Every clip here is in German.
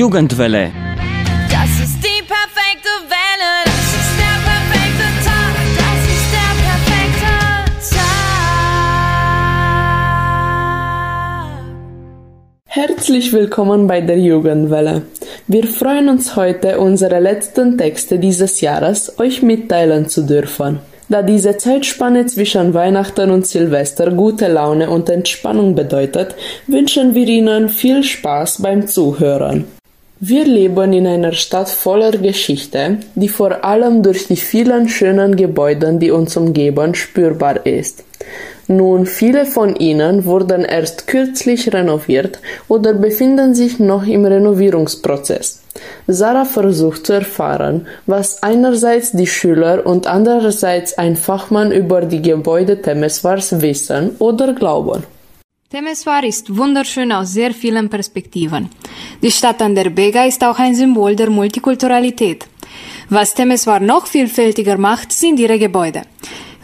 Jugendwelle. Das ist die perfekte Welle. Das ist der perfekte Tag. Das ist der perfekte Tag. Herzlich willkommen bei der Jugendwelle. Wir freuen uns heute, unsere letzten Texte dieses Jahres euch mitteilen zu dürfen. Da diese Zeitspanne zwischen Weihnachten und Silvester gute Laune und Entspannung bedeutet, wünschen wir Ihnen viel Spaß beim Zuhören. Wir leben in einer Stadt voller Geschichte, die vor allem durch die vielen schönen Gebäude, die uns umgeben, spürbar ist. Nun, viele von ihnen wurden erst kürzlich renoviert oder befinden sich noch im Renovierungsprozess. Sarah versucht zu erfahren, was einerseits die Schüler und andererseits ein Fachmann über die Gebäude Temeswars wissen oder glauben. Temeswar ist wunderschön aus sehr vielen Perspektiven. Die Stadt an der Bega ist auch ein Symbol der Multikulturalität. Was Temeswar noch vielfältiger macht, sind ihre Gebäude.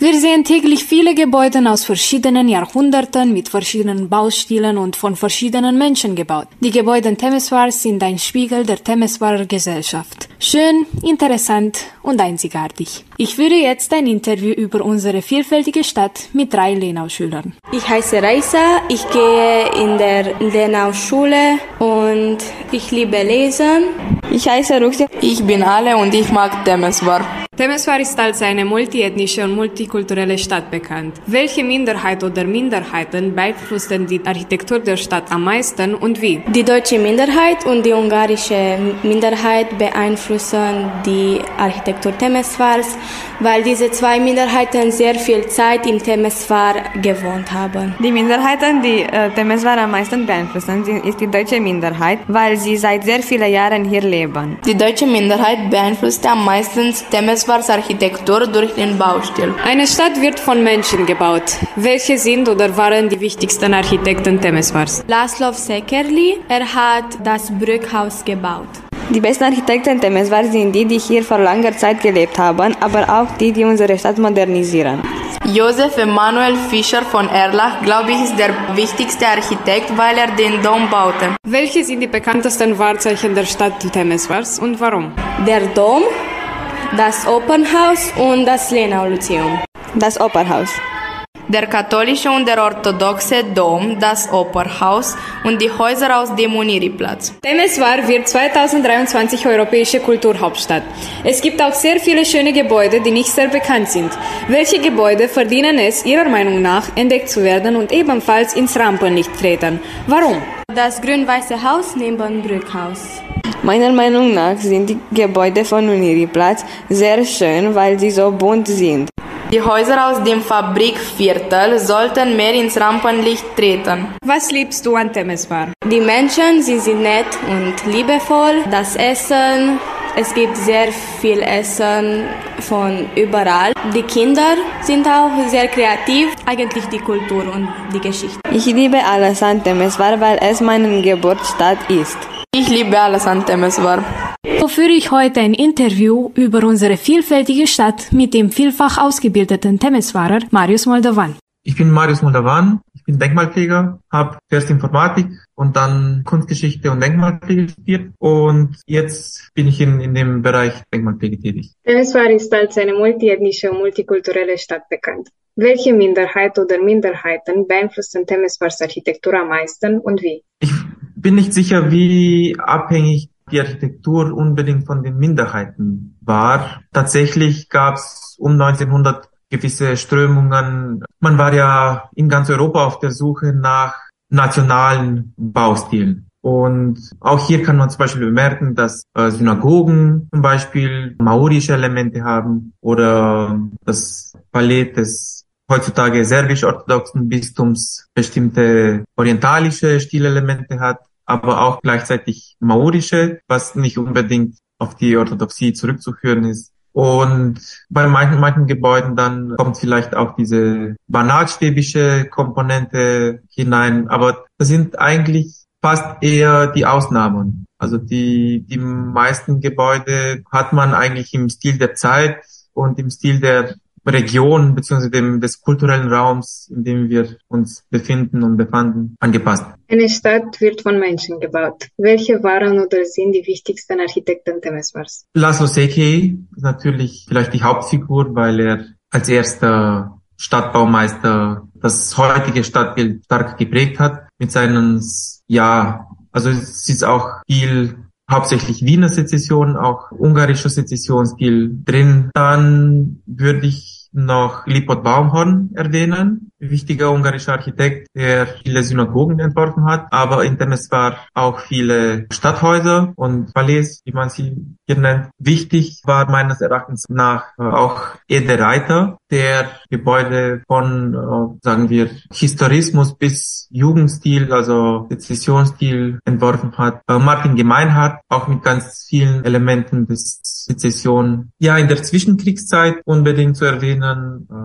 Wir sehen täglich viele Gebäude aus verschiedenen Jahrhunderten mit verschiedenen Baustilen und von verschiedenen Menschen gebaut. Die Gebäude Temeswar sind ein Spiegel der Temeswarer Gesellschaft. Schön, interessant und einzigartig. Ich führe jetzt ein Interview über unsere vielfältige Stadt mit drei Lenau-Schülern. Ich heiße Reisa, ich gehe in der Lenau-Schule und ich liebe Lesen. Ich heiße Ruxia. Ich bin Ale und ich mag Temeswar. Temeswar ist als eine multiethnische und multikulturelle Stadt bekannt. Welche Minderheit oder Minderheiten beeinflussen die Architektur der Stadt am meisten und wie? Die deutsche Minderheit und die ungarische Minderheit beeinflussen die Architektur Temeswars, weil diese zwei Minderheiten sehr viel Zeit in Temeswar gewohnt haben. Die Minderheiten, die äh, Temeswar am meisten beeinflussen, ist die deutsche Minderheit, weil sie seit sehr vielen Jahren hier leben. Die deutsche Minderheit beeinflusste am meisten Temeswars Architektur durch den Baustil. Eine Stadt wird von Menschen gebaut. Welche sind oder waren die wichtigsten Architekten Temeswars? Laszlo Sekerli, er hat das Brückhaus gebaut. Die besten Architekten Temeswar sind die, die hier vor langer Zeit gelebt haben, aber auch die, die unsere Stadt modernisieren. Josef Emanuel Fischer von Erlach, glaube ich, ist der wichtigste Architekt, weil er den Dom baute. Welche sind die bekanntesten Wahrzeichen der Stadt Temeswars und warum? Der Dom, das Opernhaus und das Lenau-Lyzeum. Das Opernhaus. Der katholische und der orthodoxe Dom, das Opernhaus und die Häuser aus dem Uniriplatz. Temeswar wird 2023 europäische Kulturhauptstadt. Es gibt auch sehr viele schöne Gebäude, die nicht sehr bekannt sind. Welche Gebäude verdienen es Ihrer Meinung nach entdeckt zu werden und ebenfalls ins Rampenlicht treten? Warum? Das grün-weiße Haus neben Brückhaus. Meiner Meinung nach sind die Gebäude von Uniriplatz sehr schön, weil sie so bunt sind. Die Häuser aus dem Fabrikviertel sollten mehr ins Rampenlicht treten. Was liebst du an Temeswar? Die Menschen, sie sind nett und liebevoll. Das Essen, es gibt sehr viel Essen von überall. Die Kinder sind auch sehr kreativ. Eigentlich die Kultur und die Geschichte. Ich liebe alles an Temeswar, weil es meine Geburtsstadt ist. Ich liebe alles an Temeswar. So führe ich heute ein Interview über unsere vielfältige Stadt mit dem vielfach ausgebildeten Temeswarer Marius Moldovan. Ich bin Marius Moldovan, ich bin Denkmalpfleger, habe zuerst Informatik und dann Kunstgeschichte und Denkmalpflege studiert und jetzt bin ich in, in dem Bereich Denkmalpflege tätig. Temeswar ist als eine multiethnische und multikulturelle Stadt bekannt. Welche Minderheit oder Minderheiten beeinflussen Temeswars Architektur am meisten und wie? Ich bin nicht sicher, wie abhängig die Architektur unbedingt von den Minderheiten war. Tatsächlich gab es um 1900 gewisse Strömungen. Man war ja in ganz Europa auf der Suche nach nationalen Baustilen. Und auch hier kann man zum Beispiel bemerken, dass äh, Synagogen zum Beispiel maorische Elemente haben oder das Palais des heutzutage serbisch-orthodoxen Bistums bestimmte orientalische Stilelemente hat aber auch gleichzeitig maorische, was nicht unbedingt auf die Orthodoxie zurückzuführen ist. Und bei manchen, manchen Gebäuden dann kommt vielleicht auch diese banalstäbische Komponente hinein. Aber das sind eigentlich fast eher die Ausnahmen. Also die, die meisten Gebäude hat man eigentlich im Stil der Zeit und im Stil der Region bzw. dem des kulturellen Raums, in dem wir uns befinden und befanden, angepasst. Eine Stadt wird von Menschen gebaut. Welche waren oder sind die wichtigsten Architekten Temeswars? Laszlo Sekei ist natürlich vielleicht die Hauptfigur, weil er als erster Stadtbaumeister das heutige Stadtbild stark geprägt hat mit seinen, ja, also es ist auch viel hauptsächlich Wiener Sezession, auch ungarischer Sezessionsstil drin. Dann würde ich noch Lipot Baumhorn erwähnen, wichtiger ungarischer Architekt, der viele Synagogen entworfen hat, aber in Temeswar auch viele Stadthäuser und Palais, wie man sie hier nennt. Wichtig war meines Erachtens nach äh, auch Ede Reiter, der Gebäude von, äh, sagen wir, Historismus bis Jugendstil, also Sezessionsstil entworfen hat. Äh, Martin Gemeinhardt, auch mit ganz vielen Elementen des Sezession. Ja, in der Zwischenkriegszeit unbedingt zu erwähnen,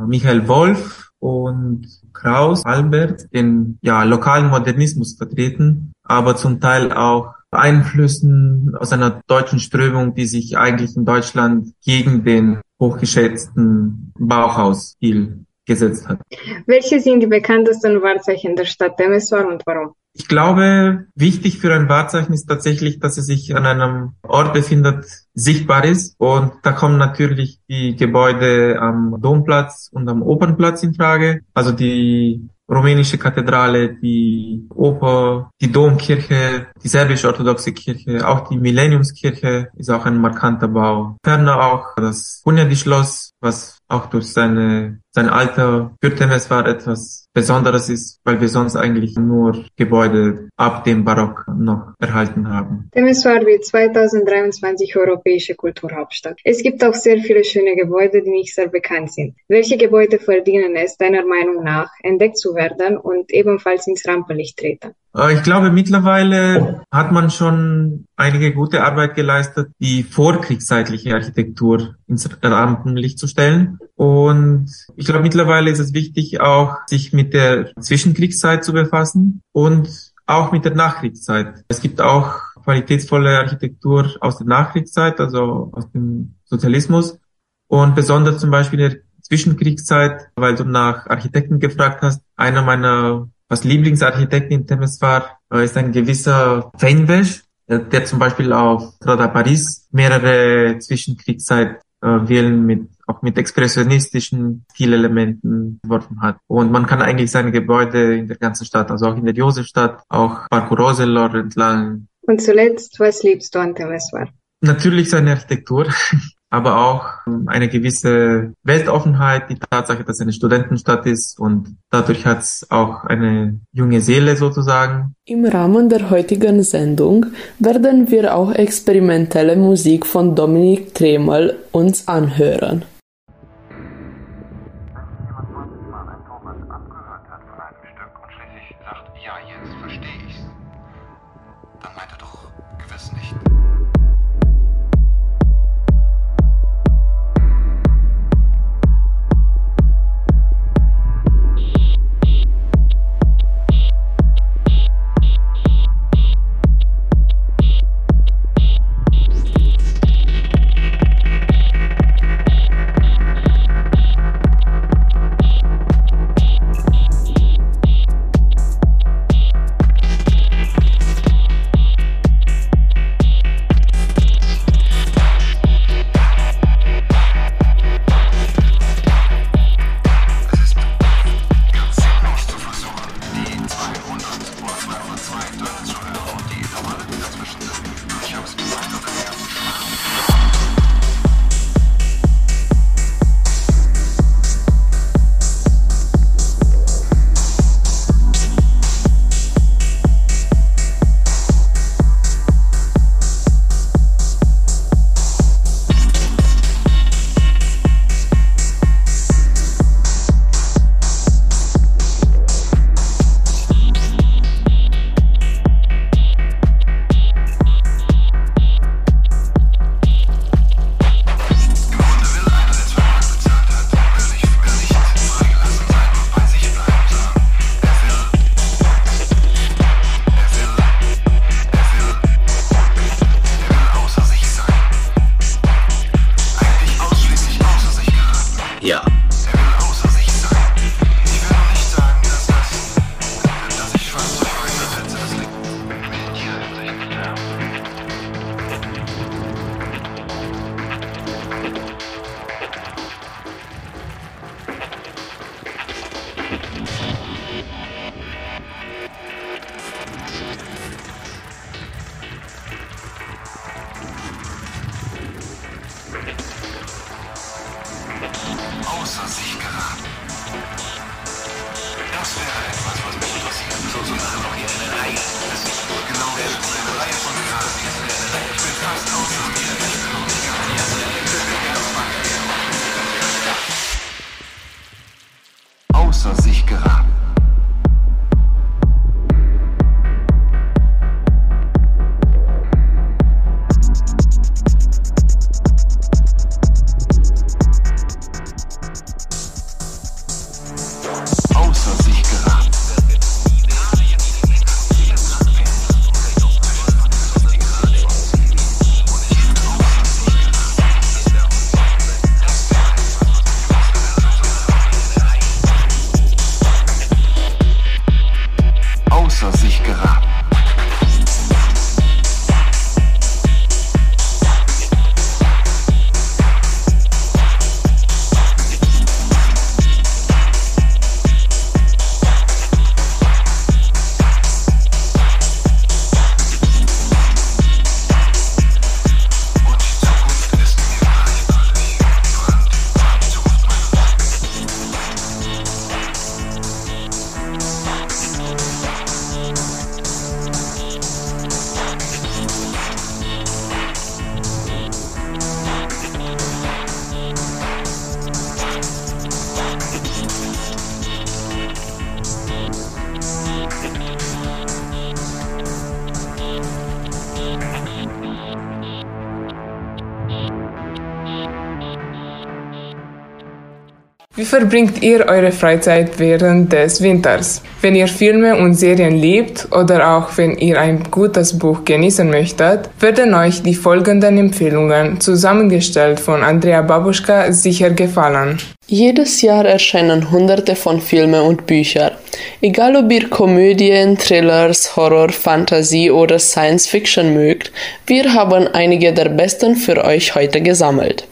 Michael Wolf, und Kraus, Albert den ja, lokalen Modernismus vertreten, aber zum Teil auch Einflüssen aus einer deutschen Strömung, die sich eigentlich in Deutschland gegen den hochgeschätzten Bauhausstil gesetzt hat. Welche sind die bekanntesten Wahrzeichen der Stadt Temeswar und warum? Ich glaube, wichtig für ein Wahrzeichen ist tatsächlich, dass es sich an einem Ort befindet, sichtbar ist. Und da kommen natürlich die Gebäude am Domplatz und am Opernplatz in Frage. Also die rumänische Kathedrale, die Oper, die Domkirche, die serbisch-orthodoxe Kirche, auch die Millenniumskirche ist auch ein markanter Bau. Ferner auch das Hunyadi-Schloss, was auch durch seine, sein Alter für Temeswar etwas Besonderes ist, weil wir sonst eigentlich nur Gebäude ab dem Barock noch erhalten haben. Temeswar wird 2023 europäische Kulturhauptstadt. Es gibt auch sehr viele schöne Gebäude, die nicht sehr bekannt sind. Welche Gebäude verdienen es deiner Meinung nach, entdeckt zu werden und ebenfalls ins Rampenlicht treten? Äh, ich glaube, mittlerweile hat man schon einige gute Arbeit geleistet, die vorkriegszeitliche Architektur ins Rampenlicht zu stellen. Und ich glaube, mittlerweile ist es wichtig, auch sich mit der Zwischenkriegszeit zu befassen und auch mit der Nachkriegszeit. Es gibt auch qualitätsvolle Architektur aus der Nachkriegszeit, also aus dem Sozialismus. Und besonders zum Beispiel in der Zwischenkriegszeit, weil du nach Architekten gefragt hast, einer meiner was Lieblingsarchitekt in Temeswar äh, ist ein gewisser Feinvesch, der, der zum Beispiel auf Strada Paris mehrere Zwischenkriegszeit äh, mit auch mit expressionistischen Stilelementen entworfen hat. Und man kann eigentlich seine Gebäude in der ganzen Stadt, also auch in der Josefstadt, auch Parco Roselor entlang. Und zuletzt, was liebst du an Temeswar? Natürlich seine Architektur. aber auch eine gewisse Weltoffenheit, die Tatsache, dass es eine Studentenstadt ist und dadurch hat es auch eine junge Seele sozusagen. Im Rahmen der heutigen Sendung werden wir auch experimentelle Musik von Dominik Tremel uns anhören. Verbringt ihr eure Freizeit während des Winters? Wenn ihr Filme und Serien liebt oder auch wenn ihr ein gutes Buch genießen möchtet, werden euch die folgenden Empfehlungen zusammengestellt von Andrea Babuschka sicher gefallen. Jedes Jahr erscheinen hunderte von Filmen und Büchern. Egal ob ihr Komödien, Thrillers, Horror, Fantasy oder Science Fiction mögt, wir haben einige der besten für euch heute gesammelt.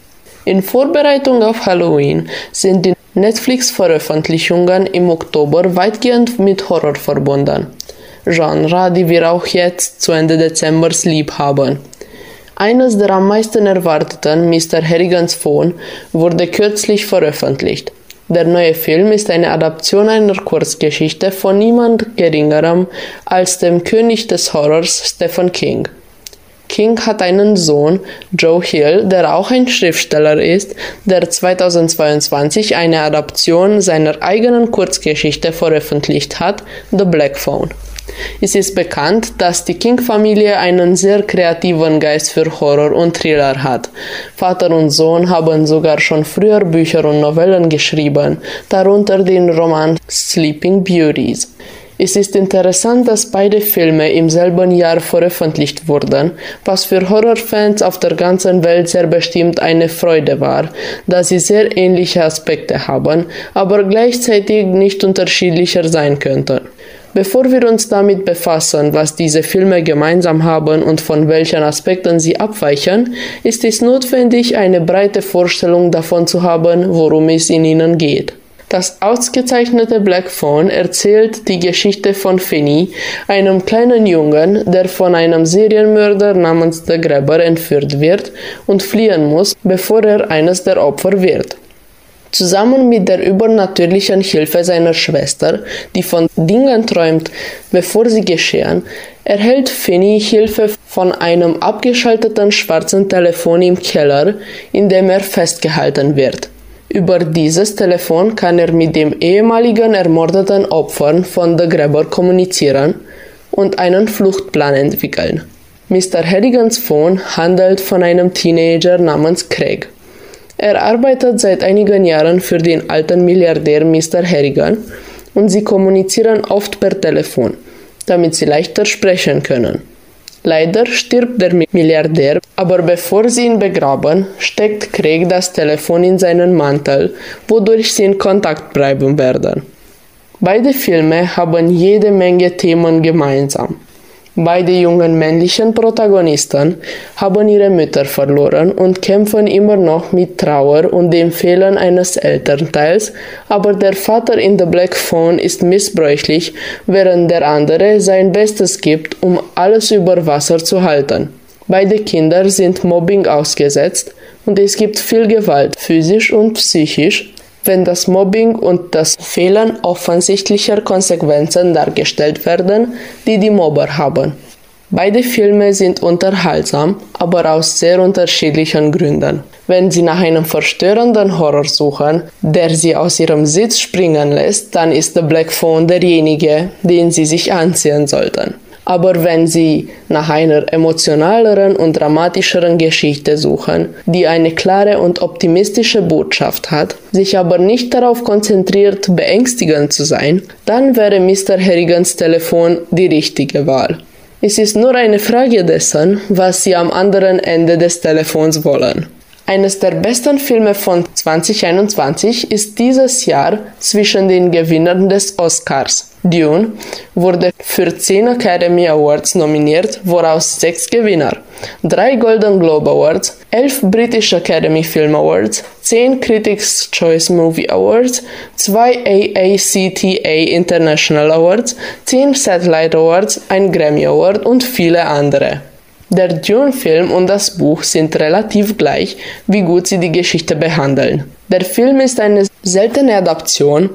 In Vorbereitung auf Halloween sind die Netflix-Veröffentlichungen im Oktober weitgehend mit Horror verbunden. Genre, die wir auch jetzt zu Ende Dezembers lieb haben. Eines der am meisten erwarteten, Mr. Harrigans Phone, wurde kürzlich veröffentlicht. Der neue Film ist eine Adaption einer Kurzgeschichte von niemand Geringerem als dem König des Horrors Stephen King. King hat einen Sohn, Joe Hill, der auch ein Schriftsteller ist, der 2022 eine Adaption seiner eigenen Kurzgeschichte veröffentlicht hat, The Black Phone. Es ist bekannt, dass die King-Familie einen sehr kreativen Geist für Horror und Thriller hat. Vater und Sohn haben sogar schon früher Bücher und Novellen geschrieben, darunter den Roman Sleeping Beauties. Es ist interessant, dass beide Filme im selben Jahr veröffentlicht wurden, was für Horrorfans auf der ganzen Welt sehr bestimmt eine Freude war, da sie sehr ähnliche Aspekte haben, aber gleichzeitig nicht unterschiedlicher sein könnten. Bevor wir uns damit befassen, was diese Filme gemeinsam haben und von welchen Aspekten sie abweichen, ist es notwendig, eine breite Vorstellung davon zu haben, worum es in ihnen geht. Das ausgezeichnete Black Phone erzählt die Geschichte von Finney, einem kleinen Jungen, der von einem Serienmörder namens The Grabber entführt wird und fliehen muss, bevor er eines der Opfer wird. Zusammen mit der übernatürlichen Hilfe seiner Schwester, die von Dingen träumt, bevor sie geschehen, erhält Finney Hilfe von einem abgeschalteten schwarzen Telefon im Keller, in dem er festgehalten wird. Über dieses Telefon kann er mit dem ehemaligen ermordeten Opfern von The Grabber kommunizieren und einen Fluchtplan entwickeln. Mr. Harrigans Phone handelt von einem Teenager namens Craig. Er arbeitet seit einigen Jahren für den alten Milliardär Mr. Harrigan und sie kommunizieren oft per Telefon, damit sie leichter sprechen können. Leider stirbt der Milliardär, aber bevor sie ihn begraben, steckt Craig das Telefon in seinen Mantel, wodurch sie in Kontakt bleiben werden. Beide Filme haben jede Menge Themen gemeinsam. Beide jungen männlichen Protagonisten haben ihre Mütter verloren und kämpfen immer noch mit Trauer und dem Fehlen eines Elternteils, aber der Vater in The Black Phone ist missbräuchlich, während der andere sein Bestes gibt, um alles über Wasser zu halten. Beide Kinder sind Mobbing ausgesetzt und es gibt viel Gewalt, physisch und psychisch, wenn das Mobbing und das Fehlen offensichtlicher Konsequenzen dargestellt werden, die die Mobber haben. Beide Filme sind unterhaltsam, aber aus sehr unterschiedlichen Gründen. Wenn Sie nach einem verstörenden Horror suchen, der Sie aus Ihrem Sitz springen lässt, dann ist The Black Phone derjenige, den Sie sich anziehen sollten. Aber wenn Sie nach einer emotionaleren und dramatischeren Geschichte suchen, die eine klare und optimistische Botschaft hat, sich aber nicht darauf konzentriert, beängstigend zu sein, dann wäre Mr. Harrigans Telefon die richtige Wahl. Es ist nur eine Frage dessen, was Sie am anderen Ende des Telefons wollen. Eines der besten Filme von 2021 ist dieses Jahr zwischen den Gewinnern des Oscars. Dune wurde für 10 Academy Awards nominiert, woraus 6 Gewinner, 3 Golden Globe Awards, 11 British Academy Film Awards, 10 Critics Choice Movie Awards, 2 AACTA International Awards, 10 Satellite Awards, ein Grammy Award und viele andere. Der Dune-Film und das Buch sind relativ gleich, wie gut sie die Geschichte behandeln. Der Film ist eine seltene Adaption,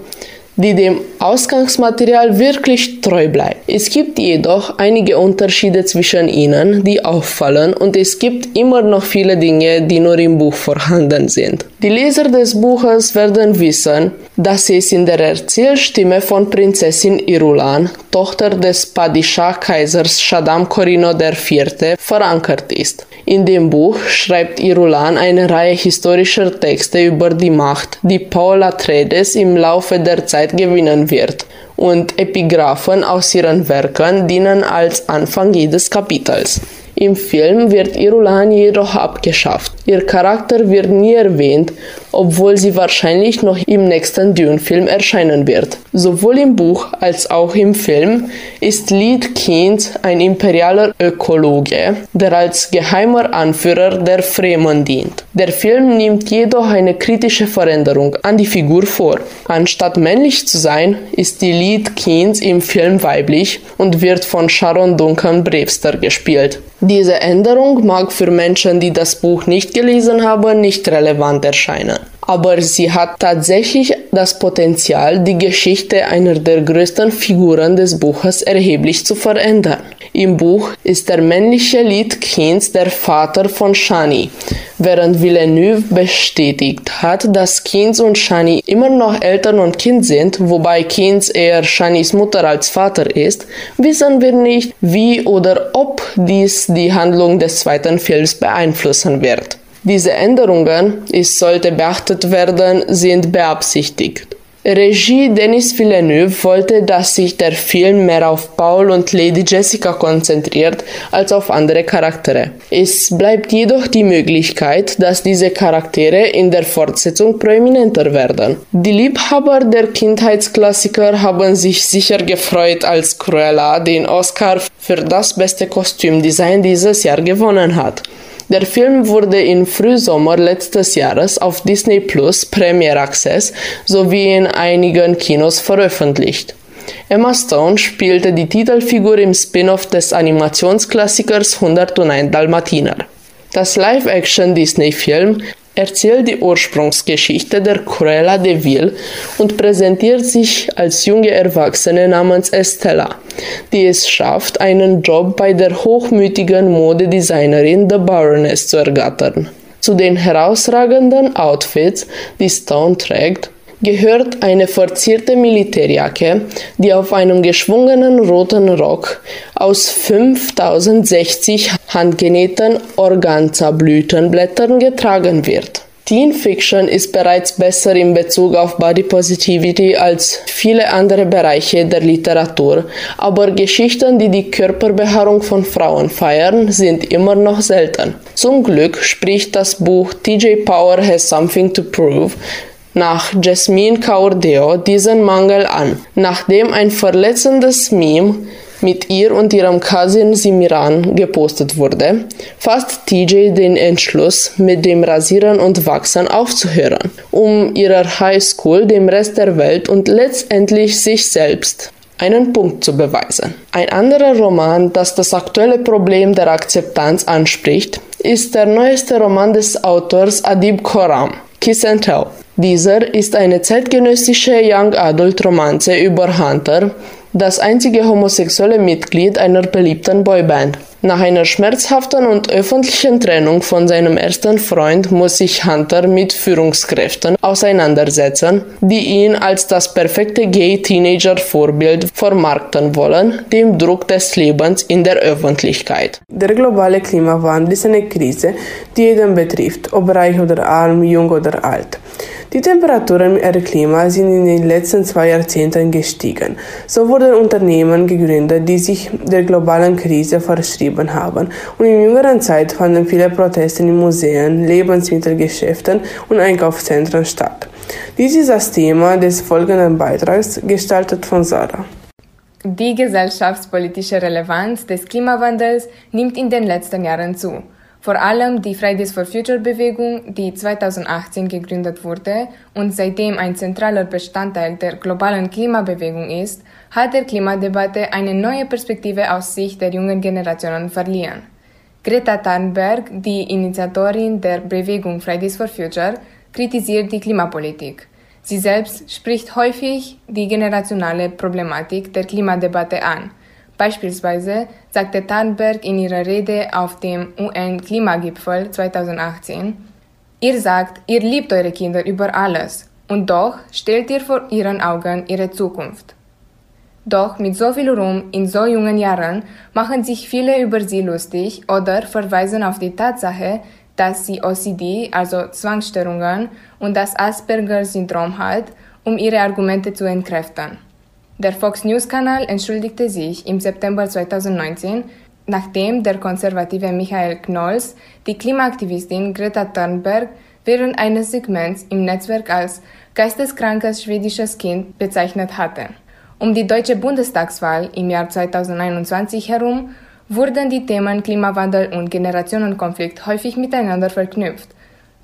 die dem Ausgangsmaterial wirklich treu bleibt. Es gibt jedoch einige Unterschiede zwischen ihnen, die auffallen und es gibt immer noch viele Dinge, die nur im Buch vorhanden sind. Die Leser des Buches werden wissen, dass es in der Erzählstimme von Prinzessin Irulan, Tochter des Padishah-Kaisers Shaddam Corino IV., verankert ist. In dem Buch schreibt Irulan eine Reihe historischer Texte über die Macht, die Paul Atreides im Laufe der Zeit gewinnen wird, und Epigraphen aus ihren Werken dienen als Anfang jedes Kapitels. Im Film wird Irulan jedoch abgeschafft. Ihr Charakter wird nie erwähnt, obwohl sie wahrscheinlich noch im nächsten Dune-Film erscheinen wird. Sowohl im Buch als auch im Film ist Lead Keynes ein imperialer Ökologe, der als geheimer Anführer der Fremen dient. Der Film nimmt jedoch eine kritische Veränderung an die Figur vor. Anstatt männlich zu sein, ist die Lead Keynes im Film weiblich und wird von Sharon Duncan Brewster gespielt. Diese Änderung mag für Menschen, die das Buch nicht gelesen haben, nicht relevant erscheinen. Aber sie hat tatsächlich das Potenzial, die Geschichte einer der größten Figuren des Buches erheblich zu verändern. Im Buch ist der männliche Lied Keynes der Vater von Shani, während Villeneuve bestätigt hat, dass Keynes und Shani immer noch Eltern und Kind sind, wobei Keynes eher Shanis Mutter als Vater ist, wissen wir nicht, wie oder ob dies die Handlung des zweiten Films beeinflussen wird. Diese Änderungen, es sollte beachtet werden, sind beabsichtigt. Regie Denis Villeneuve wollte, dass sich der Film mehr auf Paul und Lady Jessica konzentriert als auf andere Charaktere. Es bleibt jedoch die Möglichkeit, dass diese Charaktere in der Fortsetzung prominenter werden. Die Liebhaber der Kindheitsklassiker haben sich sicher gefreut, als Cruella den Oscar für das beste Kostümdesign dieses Jahr gewonnen hat. Der Film wurde im Frühsommer letztes Jahres auf Disney Plus Premier Access sowie in einigen Kinos veröffentlicht. Emma Stone spielte die Titelfigur im Spin-off des Animationsklassikers 101 Dalmatiner. Das Live-Action-Disney-Film erzählt die Ursprungsgeschichte der Cruella de Vil und präsentiert sich als junge Erwachsene namens Estella, die es schafft, einen Job bei der hochmütigen Modedesignerin The Baroness zu ergattern. Zu den herausragenden Outfits, die Stone trägt, gehört eine verzierte Militärjacke, die auf einem geschwungenen roten Rock aus 5060 handgenähten Organza-Blütenblättern getragen wird. Teen Fiction ist bereits besser in Bezug auf Body Positivity als viele andere Bereiche der Literatur, aber Geschichten, die die Körperbehaarung von Frauen feiern, sind immer noch selten. Zum Glück spricht das Buch TJ Power Has Something to Prove nach Jasmine Caurdeo diesen Mangel an, nachdem ein verletzendes Meme mit ihr und ihrem Cousin Simiran gepostet wurde, fasst TJ den Entschluss, mit dem Rasieren und Wachsen aufzuhören, um ihrer Highschool, dem Rest der Welt und letztendlich sich selbst einen Punkt zu beweisen. Ein anderer Roman, das das aktuelle Problem der Akzeptanz anspricht, ist der neueste Roman des Autors Adib Khorram, Kiss and Tell. Dieser ist eine zeitgenössische Young Adult Romanze über Hunter, das einzige homosexuelle Mitglied einer beliebten Boyband. Nach einer schmerzhaften und öffentlichen Trennung von seinem ersten Freund muss sich Hunter mit Führungskräften auseinandersetzen, die ihn als das perfekte Gay-Teenager-Vorbild vermarkten wollen, dem Druck des Lebens in der Öffentlichkeit. Der globale Klimawandel ist eine Krise, die jeden betrifft, ob reich oder arm, jung oder alt. Die Temperaturen im Klima sind in den letzten zwei Jahrzehnten gestiegen. So wurden Unternehmen gegründet, die sich der globalen Krise verschrieben haben. Und in jüngerer Zeit fanden viele Proteste in Museen, Lebensmittelgeschäften und Einkaufszentren statt. Dies ist das Thema des folgenden Beitrags, gestaltet von Sarah. Die gesellschaftspolitische Relevanz des Klimawandels nimmt in den letzten Jahren zu. Vor allem die Fridays for Future Bewegung, die 2018 gegründet wurde und seitdem ein zentraler Bestandteil der globalen Klimabewegung ist, hat der Klimadebatte eine neue Perspektive aus Sicht der jungen Generationen verliehen. Greta Thunberg, die Initiatorin der Bewegung Fridays for Future, kritisiert die Klimapolitik. Sie selbst spricht häufig die generationale Problematik der Klimadebatte an – Beispielsweise sagte Thunberg in ihrer Rede auf dem UN-Klimagipfel 2018, Ihr sagt, ihr liebt eure Kinder über alles, und doch stellt ihr vor ihren Augen ihre Zukunft. Doch mit so viel Ruhm in so jungen Jahren machen sich viele über sie lustig oder verweisen auf die Tatsache, dass sie OCD, also Zwangsstörungen, und das Asperger-Syndrom hat, um ihre Argumente zu entkräften. Der Fox News-Kanal entschuldigte sich im September 2019, nachdem der konservative Michael Knolls die Klimaaktivistin Greta Thunberg während eines Segments im Netzwerk als geisteskrankes schwedisches Kind bezeichnet hatte. Um die deutsche Bundestagswahl im Jahr 2021 herum wurden die Themen Klimawandel und Generationenkonflikt häufig miteinander verknüpft.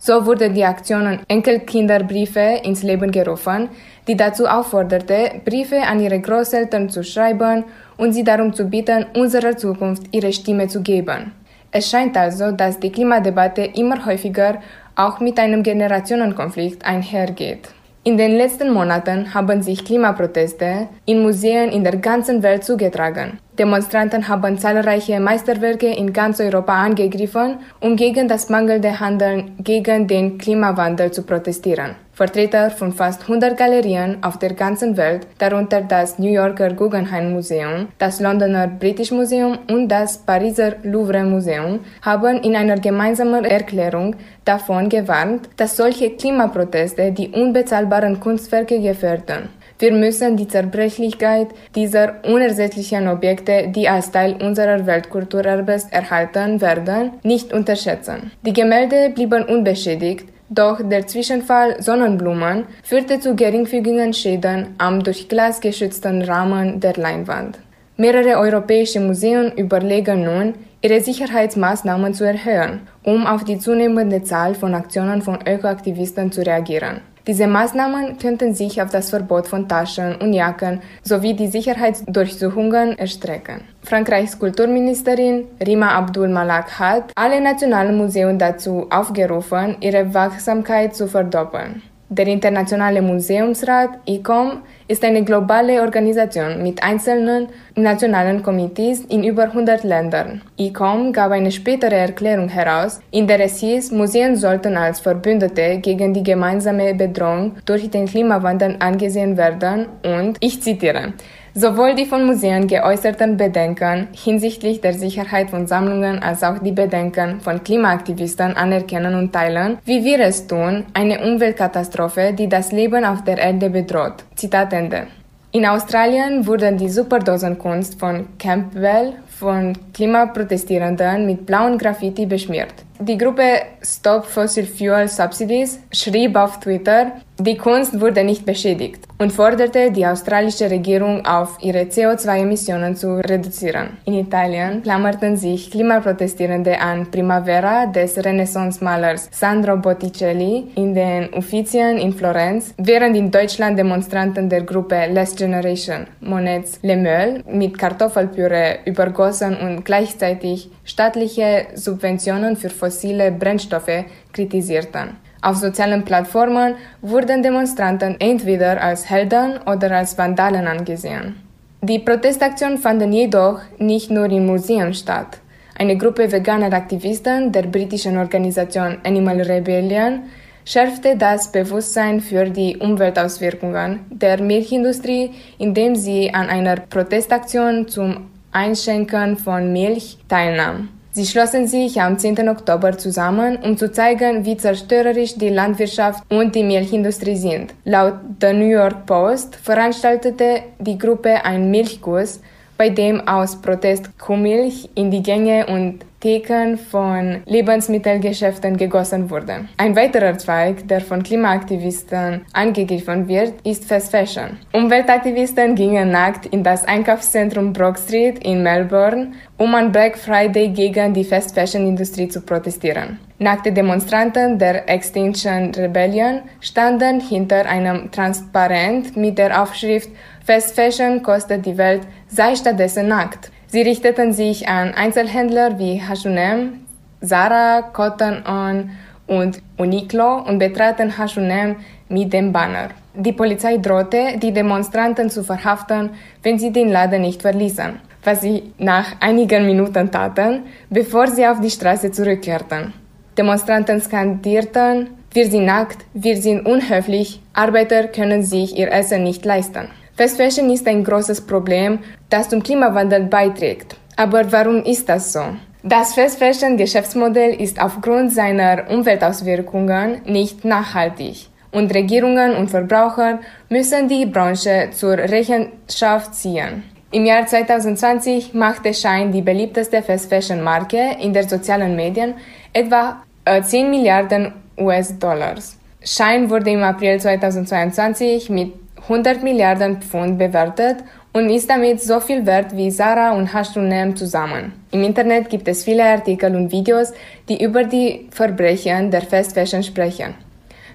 So wurde die Aktion Enkelkinderbriefe ins Leben gerufen, die dazu aufforderte, Briefe an ihre Großeltern zu schreiben und sie darum zu bitten, unserer Zukunft ihre Stimme zu geben. Es scheint also, dass die Klimadebatte immer häufiger auch mit einem Generationenkonflikt einhergeht. In den letzten Monaten haben sich Klimaproteste in Museen in der ganzen Welt zugetragen. Demonstranten haben zahlreiche Meisterwerke in ganz Europa angegriffen, um gegen das mangelnde Handeln gegen den Klimawandel zu protestieren. Vertreter von fast 100 Galerien auf der ganzen Welt, darunter das New Yorker Guggenheim Museum, das Londoner British Museum und das Pariser Louvre Museum, haben in einer gemeinsamen Erklärung davon gewarnt, dass solche Klimaproteste die unbezahlbaren Kunstwerke gefährden. Wir müssen die Zerbrechlichkeit dieser unersetzlichen Objekte, die als Teil unserer Weltkulturerbes erhalten werden, nicht unterschätzen. Die Gemälde blieben unbeschädigt, doch der Zwischenfall Sonnenblumen führte zu geringfügigen Schäden am durch Glas geschützten Rahmen der Leinwand. Mehrere europäische Museen überlegen nun, ihre Sicherheitsmaßnahmen zu erhöhen, um auf die zunehmende Zahl von Aktionen von Ökoaktivisten zu reagieren. Diese Maßnahmen könnten sich auf das Verbot von Taschen und Jacken sowie die Sicherheitsdurchsuchungen erstrecken. Frankreichs Kulturministerin Rima Abdul Malak hat alle nationalen Museen dazu aufgerufen, ihre Wachsamkeit zu verdoppeln. Der Internationale Museumsrat ICOM ist eine globale Organisation mit einzelnen nationalen Komitees in über 100 Ländern. ICOM gab eine spätere Erklärung heraus, in der es hieß, Museen sollten als Verbündete gegen die gemeinsame Bedrohung durch den Klimawandel angesehen werden und, ich zitiere, Sowohl die von Museen geäußerten Bedenken hinsichtlich der Sicherheit von Sammlungen als auch die Bedenken von Klimaaktivisten anerkennen und teilen, wie wir es tun, eine Umweltkatastrophe, die das Leben auf der Erde bedroht. Zitat Ende. In Australien wurden die Superdosenkunst von Campbell von Klimaprotestierenden mit blauen Graffiti beschmiert. Die Gruppe Stop Fossil Fuel Subsidies schrieb auf Twitter, die Kunst wurde nicht beschädigt und forderte die australische Regierung auf, ihre CO2-Emissionen zu reduzieren. In Italien klammerten sich Klimaprotestierende an Primavera des Renaissance-Malers Sandro Botticelli in den Uffizien in Florenz, während in Deutschland Demonstranten der Gruppe Last Generation Monets Le Meul mit Kartoffelpüree übergossen und gleichzeitig staatliche Subventionen für fossile Brennstoffe kritisierten. Auf sozialen Plattformen wurden Demonstranten entweder als Helden oder als Vandalen angesehen. Die Protestaktionen fanden jedoch nicht nur in Museen statt. Eine Gruppe veganer Aktivisten der britischen Organisation Animal Rebellion schärfte das Bewusstsein für die Umweltauswirkungen der Milchindustrie, indem sie an einer Protestaktion zum Einschenken von Milch teilnahm. Sie schlossen sich am 10. Oktober zusammen, um zu zeigen, wie zerstörerisch die Landwirtschaft und die Milchindustrie sind. Laut The New York Post veranstaltete die Gruppe einen Milchkurs, bei dem aus Protest Kuhmilch in die Gänge und Theken von Lebensmittelgeschäften gegossen wurde. Ein weiterer Zweig, der von Klimaaktivisten angegriffen wird, ist Fast Fashion. Umweltaktivisten gingen nackt in das Einkaufszentrum Brock Street in Melbourne, um an Black Friday gegen die Fast Fashion Industrie zu protestieren. Nackte Demonstranten der Extinction Rebellion standen hinter einem Transparent mit der Aufschrift Fast Fashion kostet die Welt, sei stattdessen nackt. Sie richteten sich an Einzelhändler wie H&M, Zara, Cotton On und Uniqlo und betraten H&M mit dem Banner. Die Polizei drohte, die Demonstranten zu verhaften, wenn sie den Laden nicht verließen, was sie nach einigen Minuten taten, bevor sie auf die Straße zurückkehrten. Demonstranten skandierten, wir sind nackt, wir sind unhöflich, Arbeiter können sich ihr Essen nicht leisten. Fast Fashion ist ein großes Problem, das zum Klimawandel beiträgt. Aber warum ist das so? Das Fast Fashion Geschäftsmodell ist aufgrund seiner Umweltauswirkungen nicht nachhaltig und Regierungen und Verbraucher müssen die Branche zur Rechenschaft ziehen. Im Jahr 2020 machte Shine die beliebteste Fast Fashion Marke in den sozialen Medien etwa 10 Milliarden US-Dollars. Shine wurde im April 2022 mit 100 Milliarden Pfund bewertet und ist damit so viel wert wie Zara und H&M zusammen. Im Internet gibt es viele Artikel und Videos, die über die Verbrechen der Fast Fashion sprechen.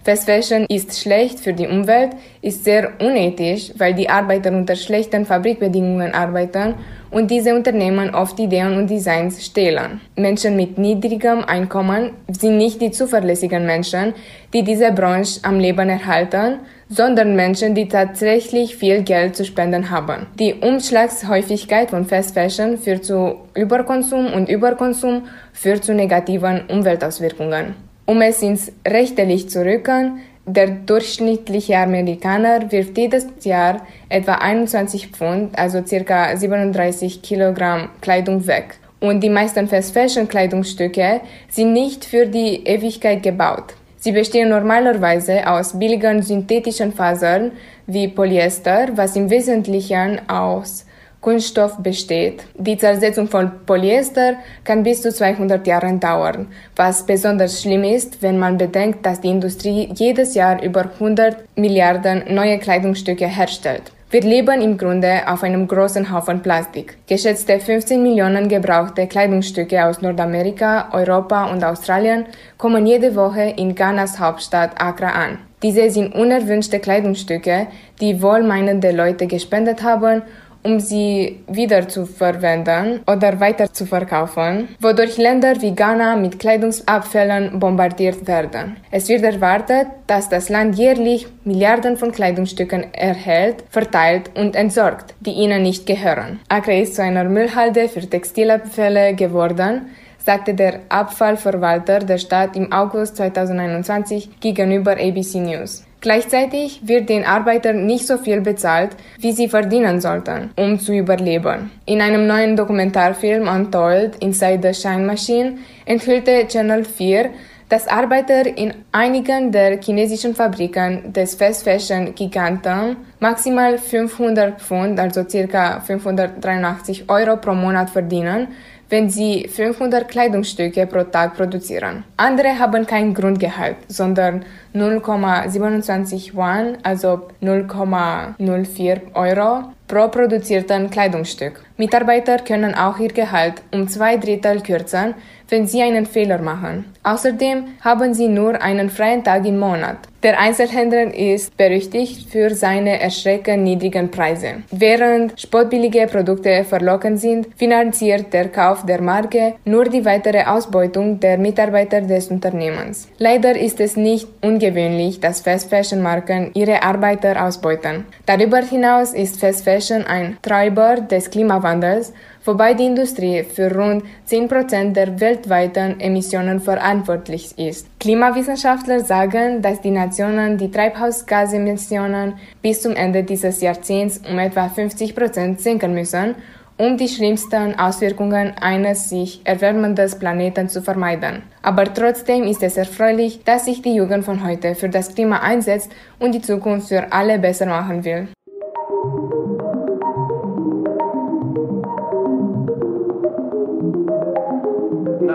Fashion ist schlecht für die Umwelt, ist sehr unethisch, weil die Arbeiter unter schlechten Fabrikbedingungen arbeiten und diese Unternehmen oft Ideen und Designs stehlen. Menschen mit niedrigem Einkommen sind nicht die zuverlässigen Menschen, die diese Branche am Leben erhalten, sondern Menschen, die tatsächlich viel Geld zu spenden haben. Die Umschlagshäufigkeit von Fast Fashion führt zu Überkonsum und Überkonsum führt zu negativen Umweltauswirkungen. Um es ins rechte Licht zu rücken, der durchschnittliche Amerikaner wirft jedes Jahr etwa 21 Pfund, also circa 37 Kilogramm Kleidung weg. Und die meisten Fast Fashion Kleidungsstücke sind nicht für die Ewigkeit gebaut. Sie bestehen normalerweise aus billigen synthetischen Fasern wie Polyester, was im Wesentlichen aus Kunststoff besteht. Die Zersetzung von Polyester kann bis zu 200 Jahre dauern, was besonders schlimm ist, wenn man bedenkt, dass die Industrie jedes Jahr über 100 Milliarden neue Kleidungsstücke herstellt. Wir leben im Grunde auf einem großen Haufen Plastik. Geschätzte 15 Millionen gebrauchte Kleidungsstücke aus Nordamerika, Europa und Australien kommen jede Woche in Ghanas Hauptstadt Accra an. Diese sind unerwünschte Kleidungsstücke, die wohlmeinende Leute gespendet haben um sie wieder zu verwenden oder weiter zu verkaufen, wodurch Länder wie Ghana mit Kleidungsabfällen bombardiert werden. Es wird erwartet, dass das Land jährlich Milliarden von Kleidungsstücken erhält, verteilt und entsorgt, die ihnen nicht gehören. Accra ist zu einer Müllhalde für Textilabfälle geworden, sagte der Abfallverwalter der Stadt im August 2021 gegenüber ABC News. Gleichzeitig wird den Arbeitern nicht so viel bezahlt, wie sie verdienen sollten, um zu überleben. In einem neuen Dokumentarfilm Untold Inside the Shine Machine enthüllte Channel 4, dass Arbeiter in einigen der chinesischen Fabriken des Fast Fashion Giganten maximal 500 Pfund, also ca. 583 Euro pro Monat verdienen, wenn sie 500 Kleidungsstücke pro Tag produzieren. Andere haben kein Grundgehalt, sondern 0,27 Yuan, also 0,04 Euro pro produzierten Kleidungsstück. Mitarbeiter können auch ihr Gehalt um zwei Drittel kürzen, wenn sie einen Fehler machen. Außerdem haben sie nur einen freien Tag im Monat. Der Einzelhändler ist berüchtigt für seine erschreckend niedrigen Preise. Während spottbillige Produkte verlockend sind, finanziert der Kauf der Marke nur die weitere Ausbeutung der Mitarbeiter des Unternehmens. Leider ist es nicht ungewöhnlich, dass Fast Fashion Marken ihre Arbeiter ausbeuten. Darüber hinaus ist Fast Fashion ein Treiber des Klimawandels, wobei die Industrie für rund 10% der weltweiten Emissionen verantwortlich ist. Klimawissenschaftler sagen, dass die Nationen die Treibhausgasemissionen bis zum Ende dieses Jahrzehnts um etwa 50% senken müssen, um die schlimmsten Auswirkungen eines sich erwärmenden Planeten zu vermeiden. Aber trotzdem ist es erfreulich, dass sich die Jugend von heute für das Klima einsetzt und die Zukunft für alle besser machen will.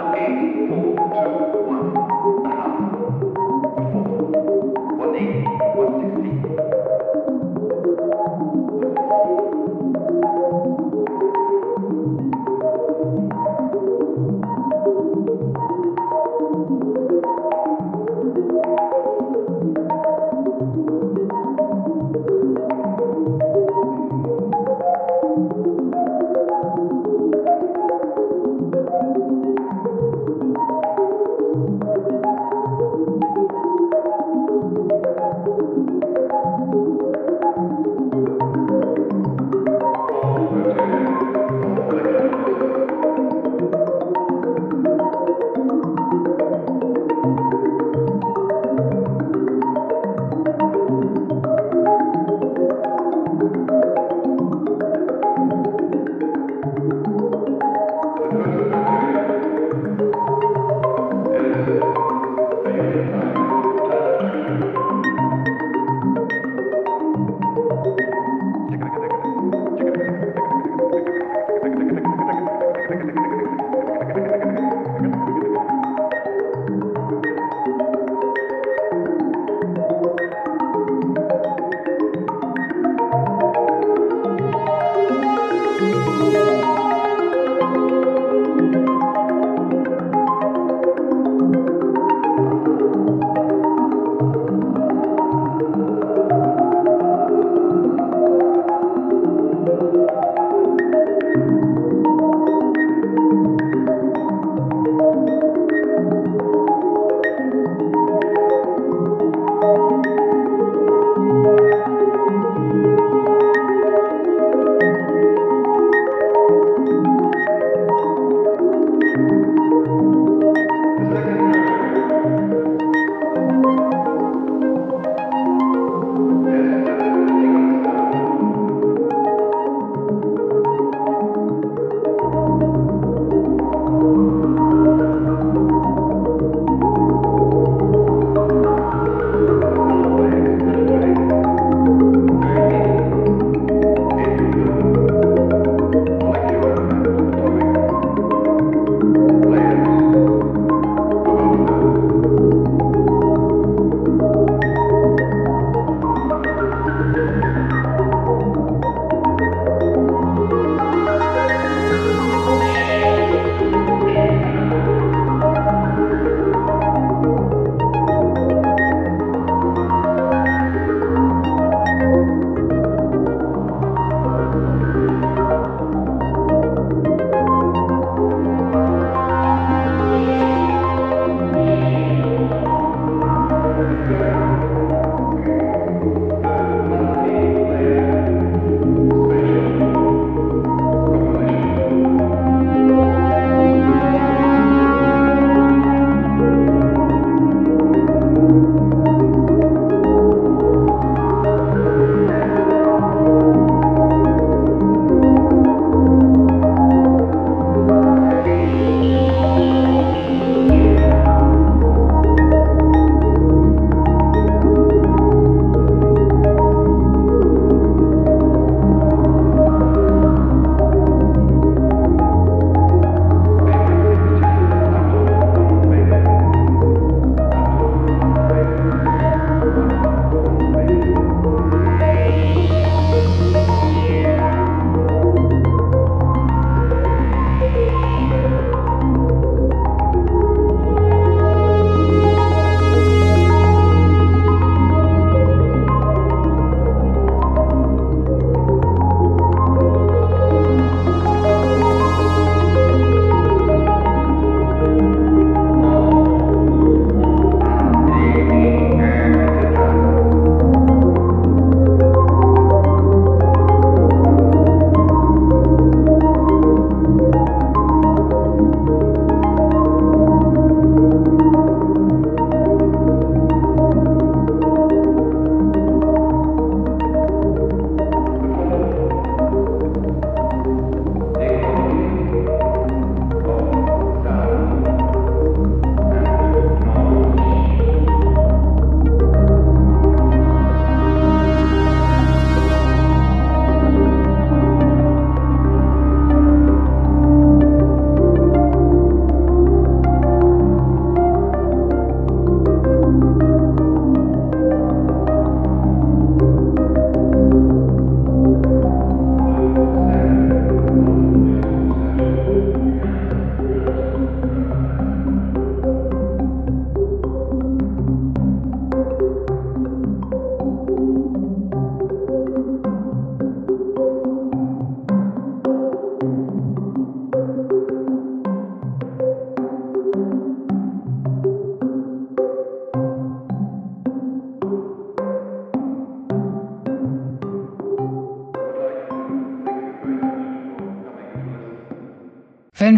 Okay.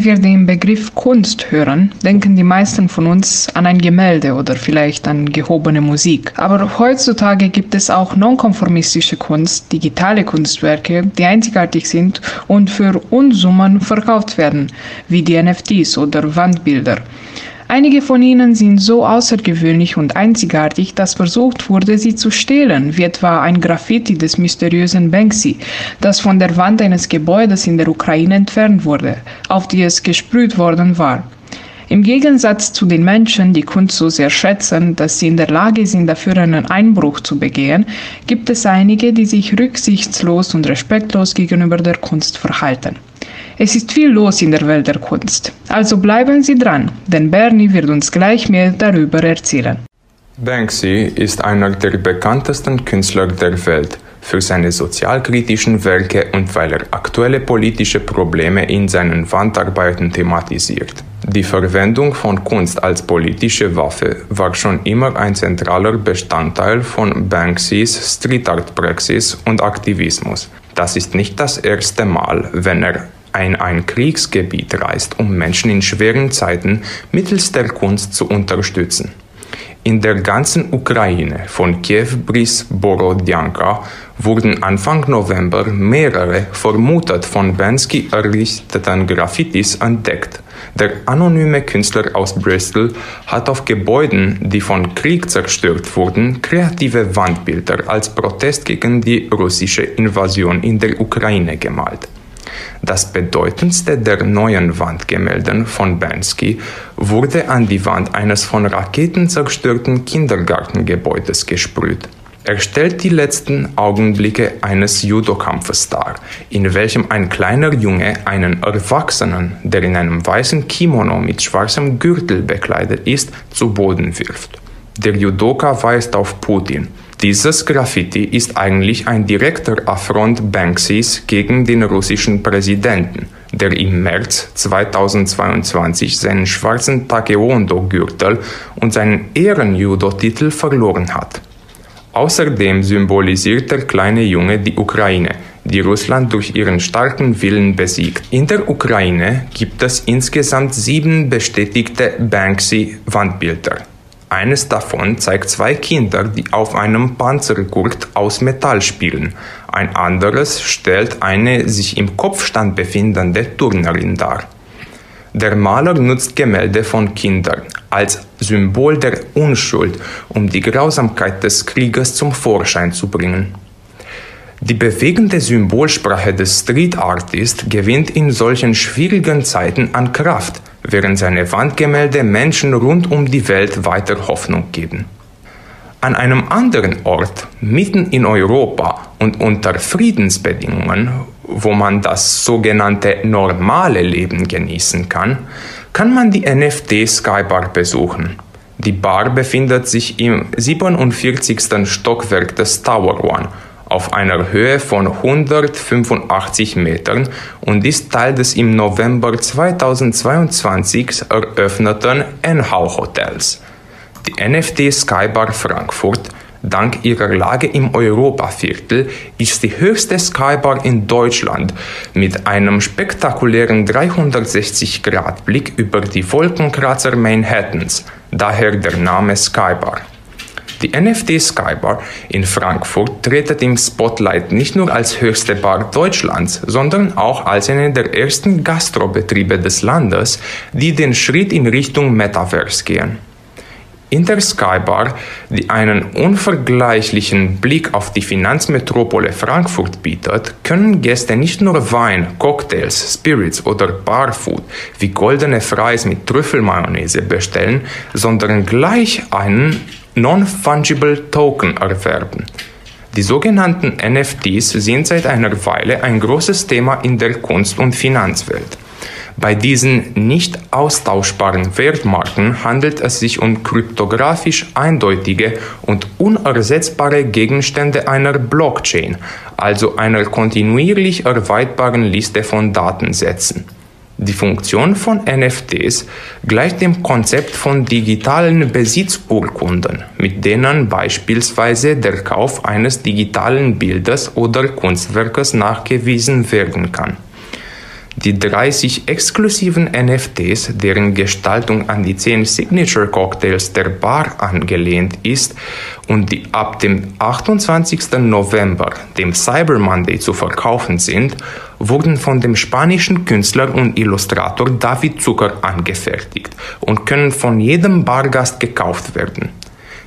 Wenn wir den Begriff Kunst hören, denken die meisten von uns an ein Gemälde oder vielleicht an gehobene Musik. Aber heutzutage gibt es auch nonkonformistische Kunst, digitale Kunstwerke, die einzigartig sind und für Unsummen verkauft werden, wie die NFTs oder Wandbilder. Einige von ihnen sind so außergewöhnlich und einzigartig, dass versucht wurde, sie zu stehlen, wie etwa ein Graffiti des mysteriösen Banksy, das von der Wand eines Gebäudes in der Ukraine entfernt wurde, auf die es gesprüht worden war. Im Gegensatz zu den Menschen, die Kunst so sehr schätzen, dass sie in der Lage sind, dafür einen Einbruch zu begehen, gibt es einige, die sich rücksichtslos und respektlos gegenüber der Kunst verhalten. Es ist viel los in der Welt der Kunst. Also bleiben Sie dran, denn Bernie wird uns gleich mehr darüber erzählen. Banksy ist einer der bekanntesten Künstler der Welt für seine sozialkritischen Werke und weil er aktuelle politische Probleme in seinen Wandarbeiten thematisiert. Die Verwendung von Kunst als politische Waffe war schon immer ein zentraler Bestandteil von Banksys Street Art Praxis und Aktivismus. Das ist nicht das erste Mal, wenn er in ein Kriegsgebiet reist, um Menschen in schweren Zeiten mittels der Kunst zu unterstützen. In der ganzen Ukraine, von Kiew bis Borodjanka, wurden Anfang November mehrere vermutet von Bensky errichteten Graffitis entdeckt. Der anonyme Künstler aus Bristol hat auf Gebäuden, die von Krieg zerstört wurden, kreative Wandbilder als Protest gegen die russische Invasion in der Ukraine gemalt. Das bedeutendste der neuen Wandgemälde von Bansky wurde an die Wand eines von Raketen zerstörten Kindergartengebäudes gesprüht. Er stellt die letzten Augenblicke eines Judokampfes dar, in welchem ein kleiner Junge einen Erwachsenen, der in einem weißen Kimono mit schwarzem Gürtel bekleidet ist, zu Boden wirft. Der Judoka weist auf Putin, dieses Graffiti ist eigentlich ein direkter Affront Banksys gegen den russischen Präsidenten, der im März 2022 seinen schwarzen Taekwondo-Gürtel und seinen Ehrenjudo-Titel verloren hat. Außerdem symbolisiert der kleine Junge die Ukraine, die Russland durch ihren starken Willen besiegt. In der Ukraine gibt es insgesamt sieben bestätigte Banksy-Wandbilder. Eines davon zeigt zwei Kinder, die auf einem Panzergurt aus Metall spielen. Ein anderes stellt eine sich im Kopfstand befindende Turnerin dar. Der Maler nutzt Gemälde von Kindern als Symbol der Unschuld, um die Grausamkeit des Krieges zum Vorschein zu bringen. Die bewegende Symbolsprache des Street Artist gewinnt in solchen schwierigen Zeiten an Kraft – während seine Wandgemälde Menschen rund um die Welt weiter Hoffnung geben. An einem anderen Ort, mitten in Europa und unter Friedensbedingungen, wo man das sogenannte normale Leben genießen kann, kann man die NFT Skybar besuchen. Die Bar befindet sich im 47. Stockwerk des Tower One auf einer Höhe von 185 Metern und ist Teil des im November 2022 eröffneten Enhau Hotels. Die NFT Skybar Frankfurt Dank ihrer Lage im Europaviertel ist die höchste Skybar in Deutschland mit einem spektakulären 360-Grad-Blick über die Wolkenkratzer Manhattans, daher der Name Skybar. Die NFT Skybar in Frankfurt tretet im Spotlight nicht nur als höchste Bar Deutschlands, sondern auch als eine der ersten Gastrobetriebe des Landes, die den Schritt in Richtung Metaverse gehen. In der Skybar, die einen unvergleichlichen Blick auf die Finanzmetropole Frankfurt bietet, können Gäste nicht nur Wein, Cocktails, Spirits oder Barfood wie goldene Fries mit Trüffelmayonnaise bestellen, sondern gleich einen Non-Fungible Token erwerben. Die sogenannten NFTs sind seit einer Weile ein großes Thema in der Kunst- und Finanzwelt. Bei diesen nicht austauschbaren Wertmarken handelt es sich um kryptografisch eindeutige und unersetzbare Gegenstände einer Blockchain, also einer kontinuierlich erweitbaren Liste von Datensätzen. Die Funktion von NFTs gleicht dem Konzept von digitalen Besitzurkunden, mit denen beispielsweise der Kauf eines digitalen Bildes oder Kunstwerkes nachgewiesen werden kann. Die 30 exklusiven NFTs, deren Gestaltung an die 10 Signature Cocktails der Bar angelehnt ist und die ab dem 28. November, dem Cyber Monday, zu verkaufen sind, wurden von dem spanischen Künstler und Illustrator David Zucker angefertigt und können von jedem Bargast gekauft werden.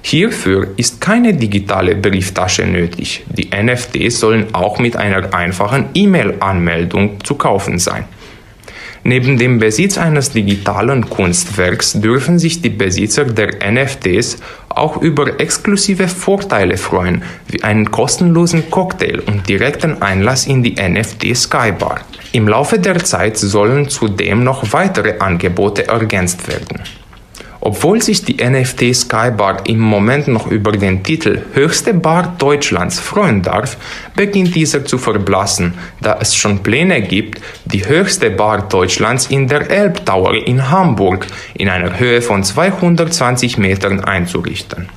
Hierfür ist keine digitale Brieftasche nötig. Die NFTs sollen auch mit einer einfachen E-Mail-Anmeldung zu kaufen sein. Neben dem Besitz eines digitalen Kunstwerks dürfen sich die Besitzer der NFTs auch über exklusive Vorteile freuen, wie einen kostenlosen Cocktail und direkten Einlass in die NFT Skybar. Im Laufe der Zeit sollen zudem noch weitere Angebote ergänzt werden. Obwohl sich die NFT Skybar im Moment noch über den Titel Höchste Bar Deutschlands freuen darf, beginnt dieser zu verblassen, da es schon Pläne gibt, die höchste Bar Deutschlands in der Elbtower in Hamburg in einer Höhe von 220 Metern einzurichten.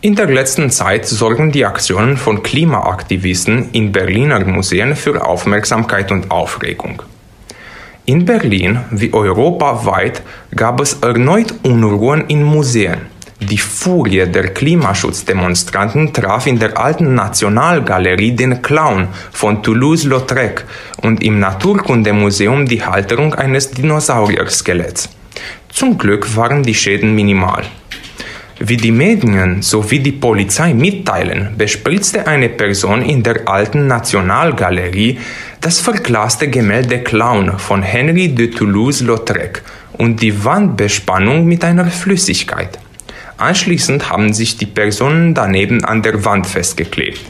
In der letzten Zeit sorgen die Aktionen von Klimaaktivisten in Berliner Museen für Aufmerksamkeit und Aufregung. In Berlin wie europaweit gab es erneut Unruhen in Museen. Die Furie der Klimaschutzdemonstranten traf in der alten Nationalgalerie den Clown von Toulouse-Lautrec und im Naturkundemuseum die Halterung eines Dinosaurier-Skeletts. Zum Glück waren die Schäden minimal. Wie die Medien sowie die Polizei mitteilen, bespritzte eine Person in der alten Nationalgalerie das verglaste Gemälde Clown von Henri de Toulouse-Lautrec und die Wandbespannung mit einer Flüssigkeit. Anschließend haben sich die Personen daneben an der Wand festgeklebt.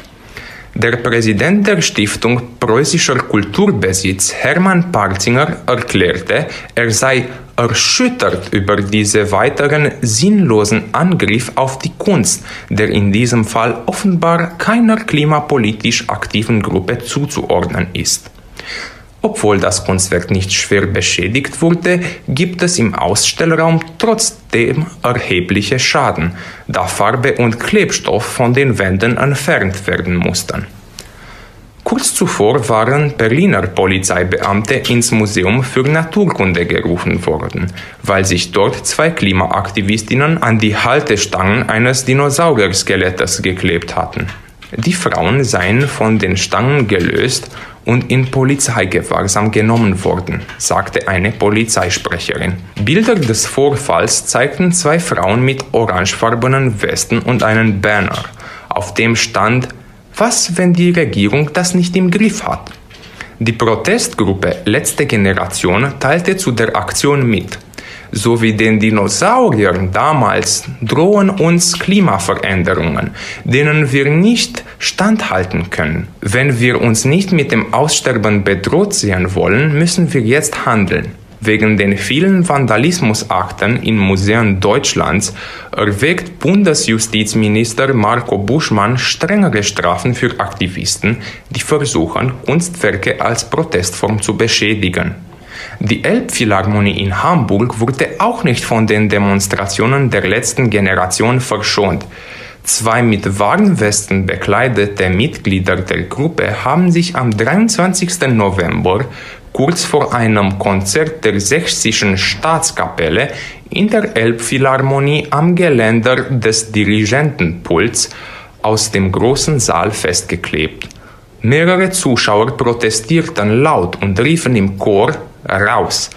Der Präsident der Stiftung Preußischer Kulturbesitz, Hermann Parzinger, erklärte, er sei erschüttert über diese weiteren sinnlosen Angriff auf die Kunst, der in diesem Fall offenbar keiner klimapolitisch aktiven Gruppe zuzuordnen ist. Obwohl das Kunstwerk nicht schwer beschädigt wurde, gibt es im Ausstellraum trotzdem erhebliche Schaden, da Farbe und Klebstoff von den Wänden entfernt werden mussten. Kurz zuvor waren Berliner Polizeibeamte ins Museum für Naturkunde gerufen worden, weil sich dort zwei Klimaaktivistinnen an die Haltestangen eines Dinosaurier-Skelettes geklebt hatten. Die Frauen seien von den Stangen gelöst und in Polizeigewahrsam genommen worden, sagte eine Polizeisprecherin. Bilder des Vorfalls zeigten zwei Frauen mit orangefarbenen Westen und einen Banner, auf dem stand was, wenn die Regierung das nicht im Griff hat? Die Protestgruppe Letzte Generation teilte zu der Aktion mit. So wie den Dinosauriern damals drohen uns Klimaveränderungen, denen wir nicht standhalten können. Wenn wir uns nicht mit dem Aussterben bedroht sehen wollen, müssen wir jetzt handeln. Wegen den vielen Vandalismusakten in Museen Deutschlands erwägt Bundesjustizminister Marco Buschmann strengere Strafen für Aktivisten, die versuchen, Kunstwerke als Protestform zu beschädigen. Die Elbphilharmonie in Hamburg wurde auch nicht von den Demonstrationen der letzten Generation verschont. Zwei mit Warnwesten bekleidete Mitglieder der Gruppe haben sich am 23. November kurz vor einem Konzert der Sächsischen Staatskapelle in der Elbphilharmonie am Geländer des Dirigentenpults aus dem großen Saal festgeklebt. Mehrere Zuschauer protestierten laut und riefen im Chor raus.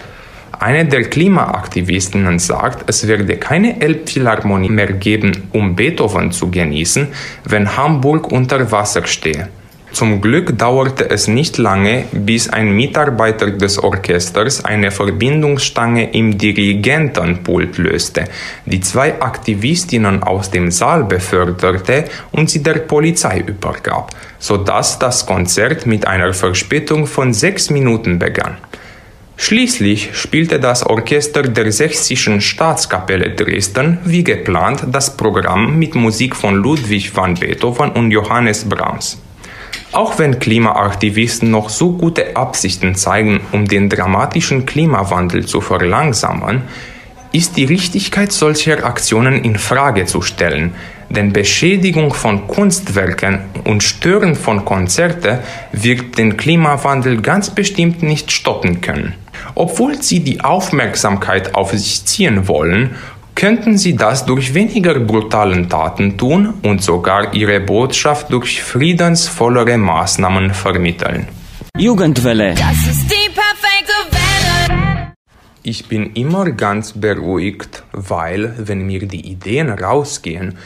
Eine der Klimaaktivistinnen sagt, es werde keine Elbphilharmonie mehr geben, um Beethoven zu genießen, wenn Hamburg unter Wasser stehe. Zum Glück dauerte es nicht lange, bis ein Mitarbeiter des Orchesters eine Verbindungsstange im Dirigentenpult löste, die zwei Aktivistinnen aus dem Saal beförderte und sie der Polizei übergab, sodass das Konzert mit einer Verspätung von sechs Minuten begann. Schließlich spielte das Orchester der Sächsischen Staatskapelle Dresden wie geplant das Programm mit Musik von Ludwig van Beethoven und Johannes Brahms. Auch wenn Klimaaktivisten noch so gute Absichten zeigen, um den dramatischen Klimawandel zu verlangsamen, ist die Richtigkeit solcher Aktionen in Frage zu stellen, denn Beschädigung von Kunstwerken und Stören von Konzerten wird den Klimawandel ganz bestimmt nicht stoppen können. Obwohl sie die Aufmerksamkeit auf sich ziehen wollen, könnten sie das durch weniger brutalen Taten tun und sogar ihre Botschaft durch friedensvollere Maßnahmen vermitteln. Jugendwelle. Das ist die perfekte Welle. Ich bin immer ganz beruhigt, weil, wenn mir die Ideen rausgehen,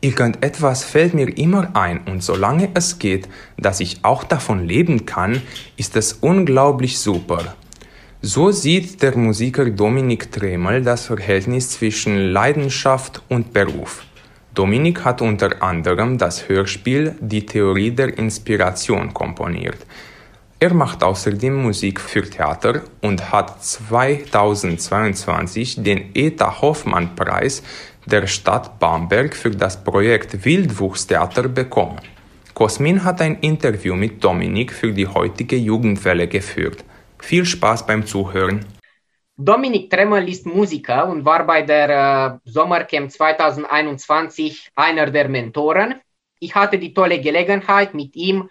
irgendetwas fällt mir immer ein und solange es geht, dass ich auch davon leben kann, ist es unglaublich super. So sieht der Musiker Dominik Tremel das Verhältnis zwischen Leidenschaft und Beruf. Dominik hat unter anderem das Hörspiel Die Theorie der Inspiration komponiert. Er macht außerdem Musik für Theater und hat 2022 den Eta Hoffmann Preis der Stadt Bamberg für das Projekt Wildwuchstheater bekommen. Cosmin hat ein Interview mit Dominik für die heutige Jugendwelle geführt. Viel Spaß beim Zuhören. Dominik Tremmel ist Musiker und war bei der äh, Sommercamp 2021 einer der Mentoren. Ich hatte die tolle Gelegenheit, mit ihm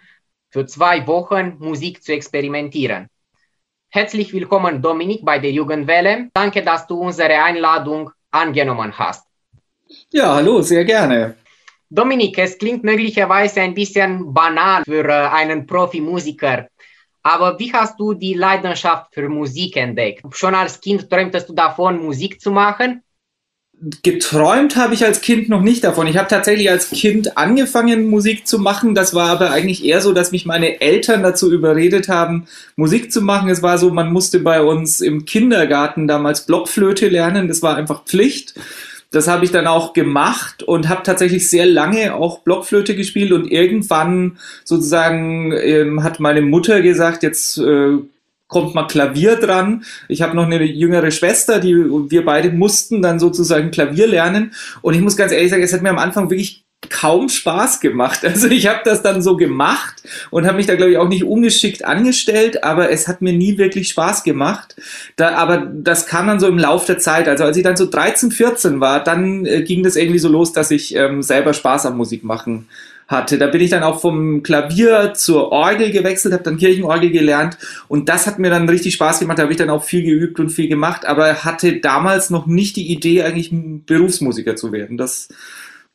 für zwei Wochen Musik zu experimentieren. Herzlich willkommen, Dominik, bei der Jugendwelle. Danke, dass du unsere Einladung angenommen hast. Ja, hallo, sehr gerne. Dominik, es klingt möglicherweise ein bisschen banal für äh, einen Profimusiker. Aber wie hast du die Leidenschaft für Musik entdeckt? Schon als Kind träumtest du davon, Musik zu machen? Geträumt habe ich als Kind noch nicht davon. Ich habe tatsächlich als Kind angefangen, Musik zu machen. Das war aber eigentlich eher so, dass mich meine Eltern dazu überredet haben, Musik zu machen. Es war so, man musste bei uns im Kindergarten damals Blockflöte lernen. Das war einfach Pflicht. Das habe ich dann auch gemacht und habe tatsächlich sehr lange auch Blockflöte gespielt und irgendwann sozusagen ähm, hat meine Mutter gesagt, jetzt äh, kommt mal Klavier dran. Ich habe noch eine jüngere Schwester, die wir beide mussten dann sozusagen Klavier lernen und ich muss ganz ehrlich sagen, es hat mir am Anfang wirklich kaum Spaß gemacht. Also ich habe das dann so gemacht und habe mich da glaube ich auch nicht ungeschickt angestellt, aber es hat mir nie wirklich Spaß gemacht. Da, aber das kam dann so im Lauf der Zeit. Also als ich dann so 13, 14 war, dann äh, ging das irgendwie so los, dass ich ähm, selber Spaß am Musik machen hatte. Da bin ich dann auch vom Klavier zur Orgel gewechselt, habe dann Kirchenorgel gelernt und das hat mir dann richtig Spaß gemacht. Da habe ich dann auch viel geübt und viel gemacht, aber hatte damals noch nicht die Idee, eigentlich Berufsmusiker zu werden. Das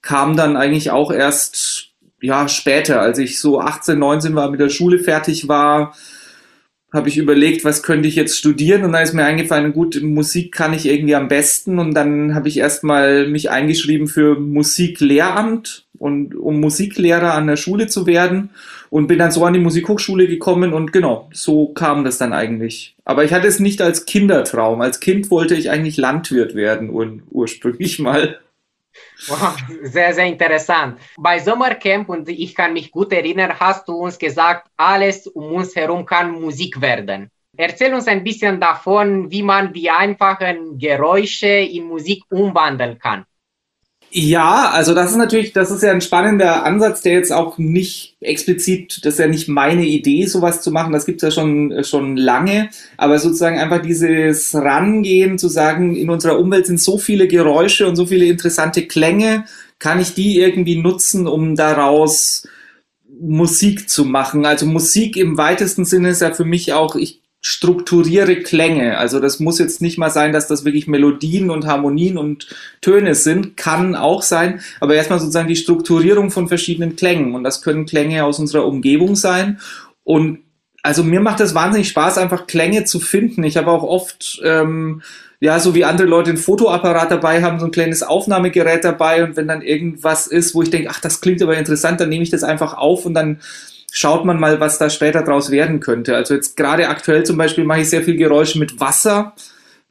kam dann eigentlich auch erst ja später, als ich so 18, 19 war, mit der Schule fertig war, habe ich überlegt, was könnte ich jetzt studieren und dann ist mir eingefallen, gut, Musik kann ich irgendwie am besten und dann habe ich erstmal mich eingeschrieben für Musiklehramt und um Musiklehrer an der Schule zu werden und bin dann so an die Musikhochschule gekommen und genau, so kam das dann eigentlich. Aber ich hatte es nicht als Kindertraum. Als Kind wollte ich eigentlich Landwirt werden ur ursprünglich mal. Sehr, sehr interessant. Bei Sommercamp, und ich kann mich gut erinnern, hast du uns gesagt, alles um uns herum kann Musik werden. Erzähl uns ein bisschen davon, wie man die einfachen Geräusche in Musik umwandeln kann. Ja, also das ist natürlich, das ist ja ein spannender Ansatz, der jetzt auch nicht explizit, das ist ja nicht meine Idee, sowas zu machen, das gibt's ja schon, schon lange, aber sozusagen einfach dieses Rangehen, zu sagen, in unserer Umwelt sind so viele Geräusche und so viele interessante Klänge, kann ich die irgendwie nutzen, um daraus Musik zu machen? Also Musik im weitesten Sinne ist ja für mich auch, ich strukturiere Klänge. Also das muss jetzt nicht mal sein, dass das wirklich Melodien und Harmonien und Töne sind, kann auch sein, aber erstmal sozusagen die Strukturierung von verschiedenen Klängen. Und das können Klänge aus unserer Umgebung sein. Und also mir macht es wahnsinnig Spaß, einfach Klänge zu finden. Ich habe auch oft, ähm, ja, so wie andere Leute ein Fotoapparat dabei haben, so ein kleines Aufnahmegerät dabei. Und wenn dann irgendwas ist, wo ich denke, ach, das klingt aber interessant, dann nehme ich das einfach auf und dann schaut man mal, was da später draus werden könnte. Also jetzt gerade aktuell zum Beispiel mache ich sehr viel Geräusche mit Wasser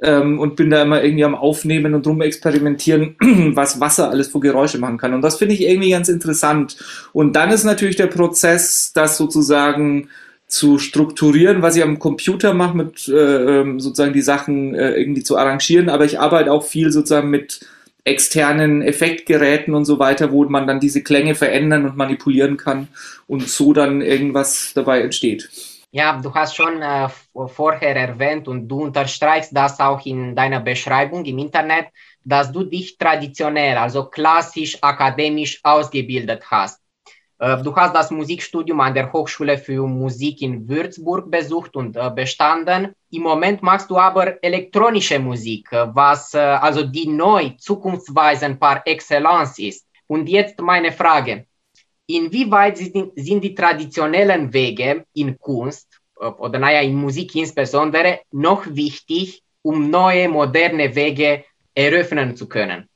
ähm, und bin da immer irgendwie am Aufnehmen und rum experimentieren, was Wasser alles für Geräusche machen kann. Und das finde ich irgendwie ganz interessant. Und dann ist natürlich der Prozess, das sozusagen zu strukturieren, was ich am Computer mache, mit äh, ähm, sozusagen die Sachen äh, irgendwie zu arrangieren. Aber ich arbeite auch viel sozusagen mit externen Effektgeräten und so weiter, wo man dann diese Klänge verändern und manipulieren kann und so dann irgendwas dabei entsteht. Ja, du hast schon äh, vorher erwähnt und du unterstreichst das auch in deiner Beschreibung im Internet, dass du dich traditionell, also klassisch akademisch ausgebildet hast. Äh, du hast das Musikstudium an der Hochschule für Musik in Würzburg besucht und äh, bestanden. Im Moment machst du aber elektronische Musik, äh, was also die neu zukunftsweisend par excellence ist. Und jetzt meine Frage. Inwieweit sind, sind die traditionellen Wege in Kunst oder naja, in Musik insbesondere noch wichtig, um neue, moderne Wege eröffnen zu können?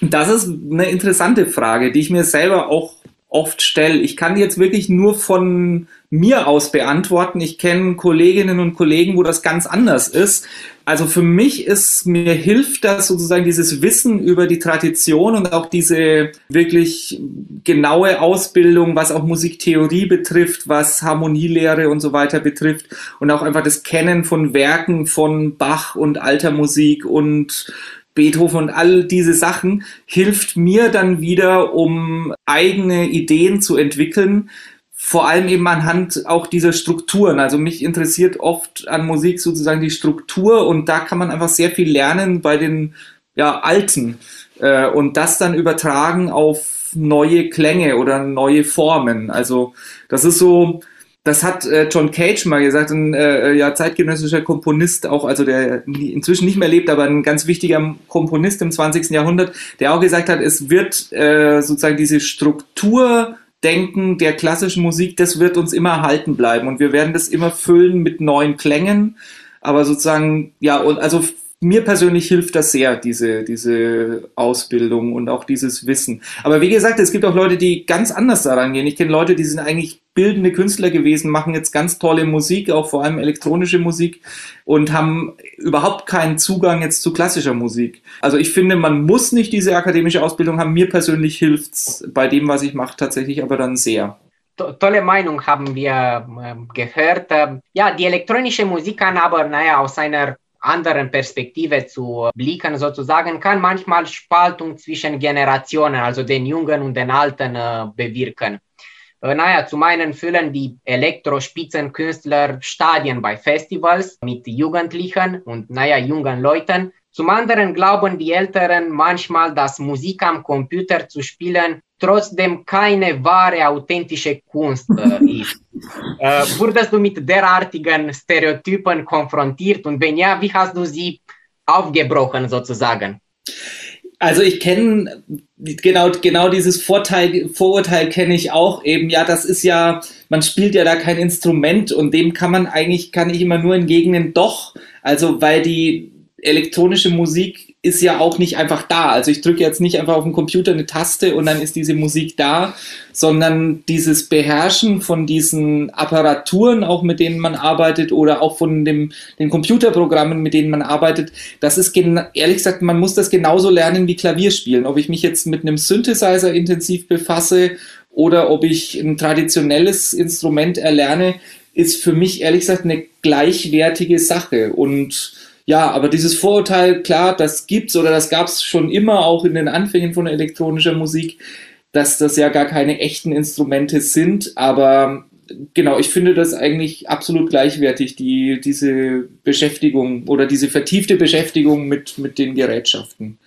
Das ist eine interessante Frage, die ich mir selber auch oft stelle. Ich kann jetzt wirklich nur von mir aus beantworten. Ich kenne Kolleginnen und Kollegen, wo das ganz anders ist. Also für mich ist, mir hilft das sozusagen dieses Wissen über die Tradition und auch diese wirklich genaue Ausbildung, was auch Musiktheorie betrifft, was Harmonielehre und so weiter betrifft und auch einfach das Kennen von Werken von Bach und alter Musik und Beethoven und all diese Sachen hilft mir dann wieder, um eigene Ideen zu entwickeln, vor allem eben anhand auch dieser Strukturen. Also mich interessiert oft an Musik sozusagen die Struktur und da kann man einfach sehr viel lernen bei den ja, Alten äh, und das dann übertragen auf neue Klänge oder neue Formen. Also das ist so, das hat äh, John Cage mal gesagt, ein äh, ja, zeitgenössischer Komponist, auch also der inzwischen nicht mehr lebt, aber ein ganz wichtiger Komponist im 20. Jahrhundert, der auch gesagt hat, es wird äh, sozusagen diese Strukturdenken der klassischen Musik, das wird uns immer erhalten bleiben und wir werden das immer füllen mit neuen Klängen. Aber sozusagen, ja, und also mir persönlich hilft das sehr, diese, diese Ausbildung und auch dieses Wissen. Aber wie gesagt, es gibt auch Leute, die ganz anders daran gehen. Ich kenne Leute, die sind eigentlich bildende Künstler gewesen, machen jetzt ganz tolle Musik, auch vor allem elektronische Musik und haben überhaupt keinen Zugang jetzt zu klassischer Musik. Also ich finde, man muss nicht diese akademische Ausbildung haben. Mir persönlich hilft's bei dem, was ich mache, tatsächlich aber dann sehr tolle Meinung haben wir äh, gehört. Äh, ja, die elektronische Musik kann aber, naja, aus einer anderen Perspektive zu blicken, sozusagen, kann manchmal Spaltung zwischen Generationen, also den Jungen und den Alten, äh, bewirken. Äh, naja, zum einen füllen die Elektrospitzenkünstler Stadien bei Festivals mit Jugendlichen und naja, jungen Leuten. Zum anderen glauben die Älteren manchmal, dass Musik am Computer zu spielen trotzdem keine wahre, authentische Kunst äh, ist. Äh, wurdest du mit derartigen Stereotypen konfrontiert und wenn ja, wie hast du sie aufgebrochen sozusagen? Also ich kenne genau genau dieses Vorteil, Vorurteil kenne ich auch eben. Ja, das ist ja, man spielt ja da kein Instrument und dem kann man eigentlich kann ich immer nur entgegnen. Doch, also weil die elektronische Musik ist ja auch nicht einfach da. Also ich drücke jetzt nicht einfach auf dem Computer eine Taste und dann ist diese Musik da, sondern dieses Beherrschen von diesen Apparaturen, auch mit denen man arbeitet oder auch von dem, den Computerprogrammen, mit denen man arbeitet, das ist ehrlich gesagt, man muss das genauso lernen wie Klavierspielen. Ob ich mich jetzt mit einem Synthesizer intensiv befasse oder ob ich ein traditionelles Instrument erlerne, ist für mich ehrlich gesagt eine gleichwertige Sache und ja, aber dieses Vorurteil, klar, das gibt's oder das gab's schon immer auch in den Anfängen von elektronischer Musik, dass das ja gar keine echten Instrumente sind, aber genau, ich finde das eigentlich absolut gleichwertig, die, diese Beschäftigung oder diese vertiefte Beschäftigung mit, mit den Gerätschaften.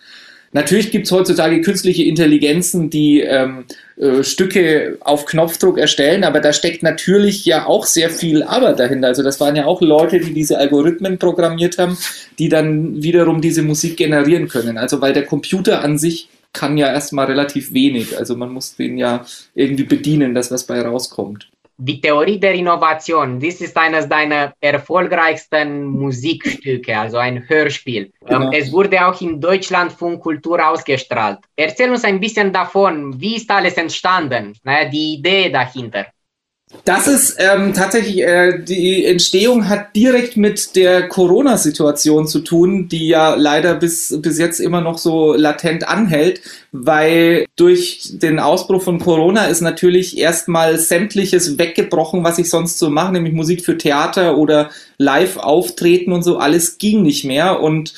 Natürlich gibt es heutzutage künstliche Intelligenzen, die ähm, äh, Stücke auf Knopfdruck erstellen, aber da steckt natürlich ja auch sehr viel Arbeit dahinter. Also das waren ja auch Leute, die diese Algorithmen programmiert haben, die dann wiederum diese Musik generieren können. Also weil der Computer an sich kann ja erstmal relativ wenig. Also man muss den ja irgendwie bedienen, dass was bei rauskommt. Die Theorie der Innovation, das ist eines deiner erfolgreichsten Musikstücke, also ein Hörspiel. Ähm, genau. Es wurde auch im Deutschlandfunk Kultur ausgestrahlt. Erzähl uns ein bisschen davon, wie ist alles entstanden, naja, die Idee dahinter. Das ist ähm, tatsächlich, äh, die Entstehung hat direkt mit der Corona-Situation zu tun, die ja leider bis, bis jetzt immer noch so latent anhält, weil durch den Ausbruch von Corona ist natürlich erstmal sämtliches weggebrochen, was ich sonst so mache, nämlich Musik für Theater oder Live-Auftreten und so, alles ging nicht mehr und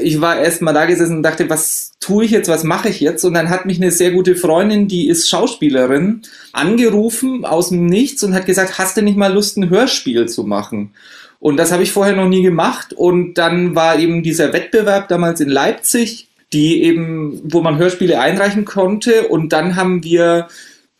ich war erst mal da gesessen und dachte, was tue ich jetzt, was mache ich jetzt? Und dann hat mich eine sehr gute Freundin, die ist Schauspielerin, angerufen aus dem Nichts und hat gesagt, hast du nicht mal Lust, ein Hörspiel zu machen? Und das habe ich vorher noch nie gemacht. Und dann war eben dieser Wettbewerb damals in Leipzig, die eben, wo man Hörspiele einreichen konnte. Und dann haben wir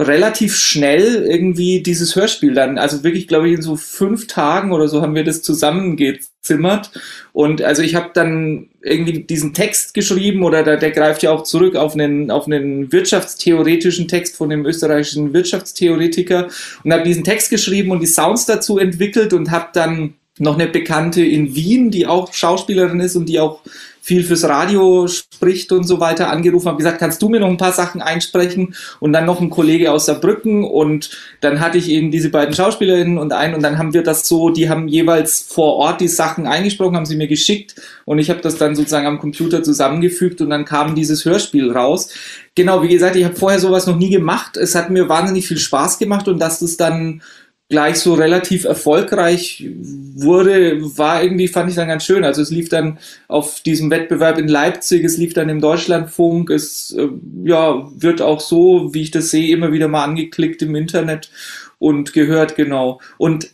relativ schnell irgendwie dieses Hörspiel dann, also wirklich, glaube ich, in so fünf Tagen oder so haben wir das zusammengezimmert. Und also ich habe dann irgendwie diesen Text geschrieben oder der, der greift ja auch zurück auf einen, auf einen wirtschaftstheoretischen Text von dem österreichischen Wirtschaftstheoretiker und habe diesen Text geschrieben und die Sounds dazu entwickelt und habe dann noch eine Bekannte in Wien, die auch Schauspielerin ist und die auch viel fürs Radio spricht und so weiter, angerufen, habe gesagt, kannst du mir noch ein paar Sachen einsprechen? Und dann noch ein Kollege aus Saarbrücken und dann hatte ich eben diese beiden Schauspielerinnen und einen und dann haben wir das so, die haben jeweils vor Ort die Sachen eingesprochen, haben sie mir geschickt und ich habe das dann sozusagen am Computer zusammengefügt und dann kam dieses Hörspiel raus. Genau, wie gesagt, ich habe vorher sowas noch nie gemacht. Es hat mir wahnsinnig viel Spaß gemacht und dass das dann gleich so relativ erfolgreich wurde, war irgendwie, fand ich dann ganz schön. Also es lief dann auf diesem Wettbewerb in Leipzig, es lief dann im Deutschlandfunk, es äh, ja, wird auch so, wie ich das sehe, immer wieder mal angeklickt im Internet und gehört, genau. Und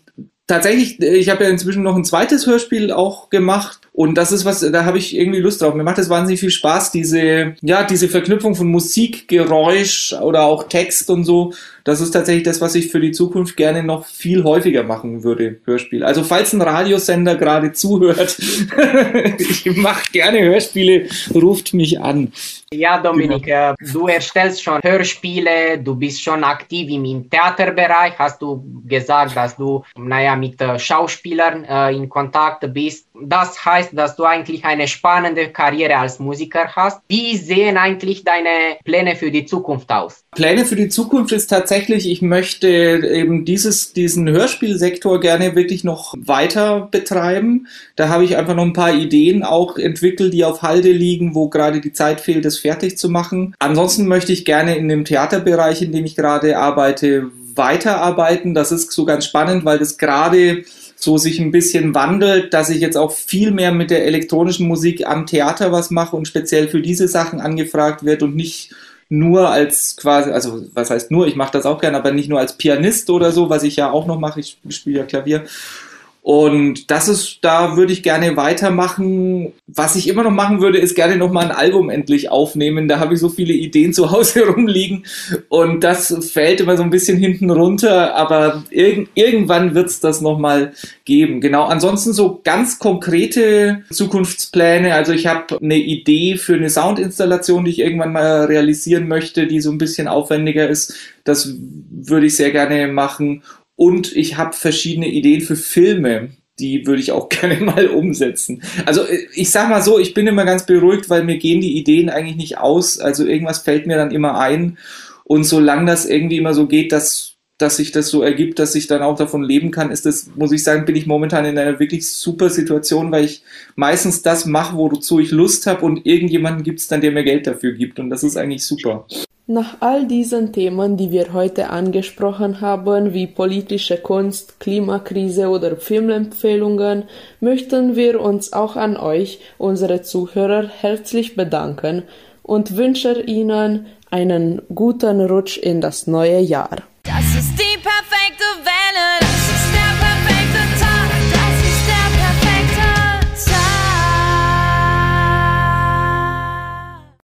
tatsächlich, ich habe ja inzwischen noch ein zweites Hörspiel auch gemacht und das ist was, da habe ich irgendwie Lust drauf. Mir macht es wahnsinnig viel Spaß, diese, ja, diese Verknüpfung von Musik, Geräusch oder auch Text und so. Das ist tatsächlich das, was ich für die Zukunft gerne noch viel häufiger machen würde, Hörspiel. Also falls ein Radiosender gerade zuhört, ich mache gerne Hörspiele, ruft mich an. Ja, Dominik, äh, du erstellst schon Hörspiele, du bist schon aktiv im Theaterbereich, hast du gesagt, dass du, naja, mit äh, Schauspielern äh, in Kontakt bist. Das heißt, dass du eigentlich eine spannende Karriere als Musiker hast. Wie sehen eigentlich deine Pläne für die Zukunft aus? Pläne für die Zukunft ist tatsächlich, ich möchte eben dieses, diesen Hörspielsektor gerne wirklich noch weiter betreiben. Da habe ich einfach noch ein paar Ideen auch entwickelt, die auf Halde liegen, wo gerade die Zeit fehlt, das fertig zu machen. Ansonsten möchte ich gerne in dem Theaterbereich, in dem ich gerade arbeite, weiterarbeiten. Das ist so ganz spannend, weil das gerade so sich ein bisschen wandelt, dass ich jetzt auch viel mehr mit der elektronischen Musik am Theater was mache und speziell für diese Sachen angefragt wird und nicht nur als quasi, also was heißt nur, ich mache das auch gerne, aber nicht nur als Pianist oder so, was ich ja auch noch mache, ich spiele ja Klavier, und das ist, da würde ich gerne weitermachen. Was ich immer noch machen würde, ist gerne noch mal ein Album endlich aufnehmen. Da habe ich so viele Ideen zu Hause rumliegen und das fällt immer so ein bisschen hinten runter. Aber irg irgendwann wird es das noch mal geben. Genau. Ansonsten so ganz konkrete Zukunftspläne. Also ich habe eine Idee für eine Soundinstallation, die ich irgendwann mal realisieren möchte, die so ein bisschen aufwendiger ist. Das würde ich sehr gerne machen. Und ich habe verschiedene Ideen für Filme, die würde ich auch gerne mal umsetzen. Also äh, ich sag mal so, ich bin immer ganz beruhigt, weil mir gehen die Ideen eigentlich nicht aus. Also irgendwas fällt mir dann immer ein. Und solange das irgendwie immer so geht, dass, dass sich das so ergibt, dass ich dann auch davon leben kann, ist das, muss ich sagen, bin ich momentan in einer wirklich super Situation, weil ich meistens das mache, wozu ich Lust habe und irgendjemanden gibt es dann, der mir Geld dafür gibt. Und das ist eigentlich super. Nach all diesen Themen, die wir heute angesprochen haben, wie politische Kunst, Klimakrise oder Filmempfehlungen, möchten wir uns auch an euch, unsere Zuhörer, herzlich bedanken und wünschen Ihnen einen guten Rutsch in das neue Jahr. Das ist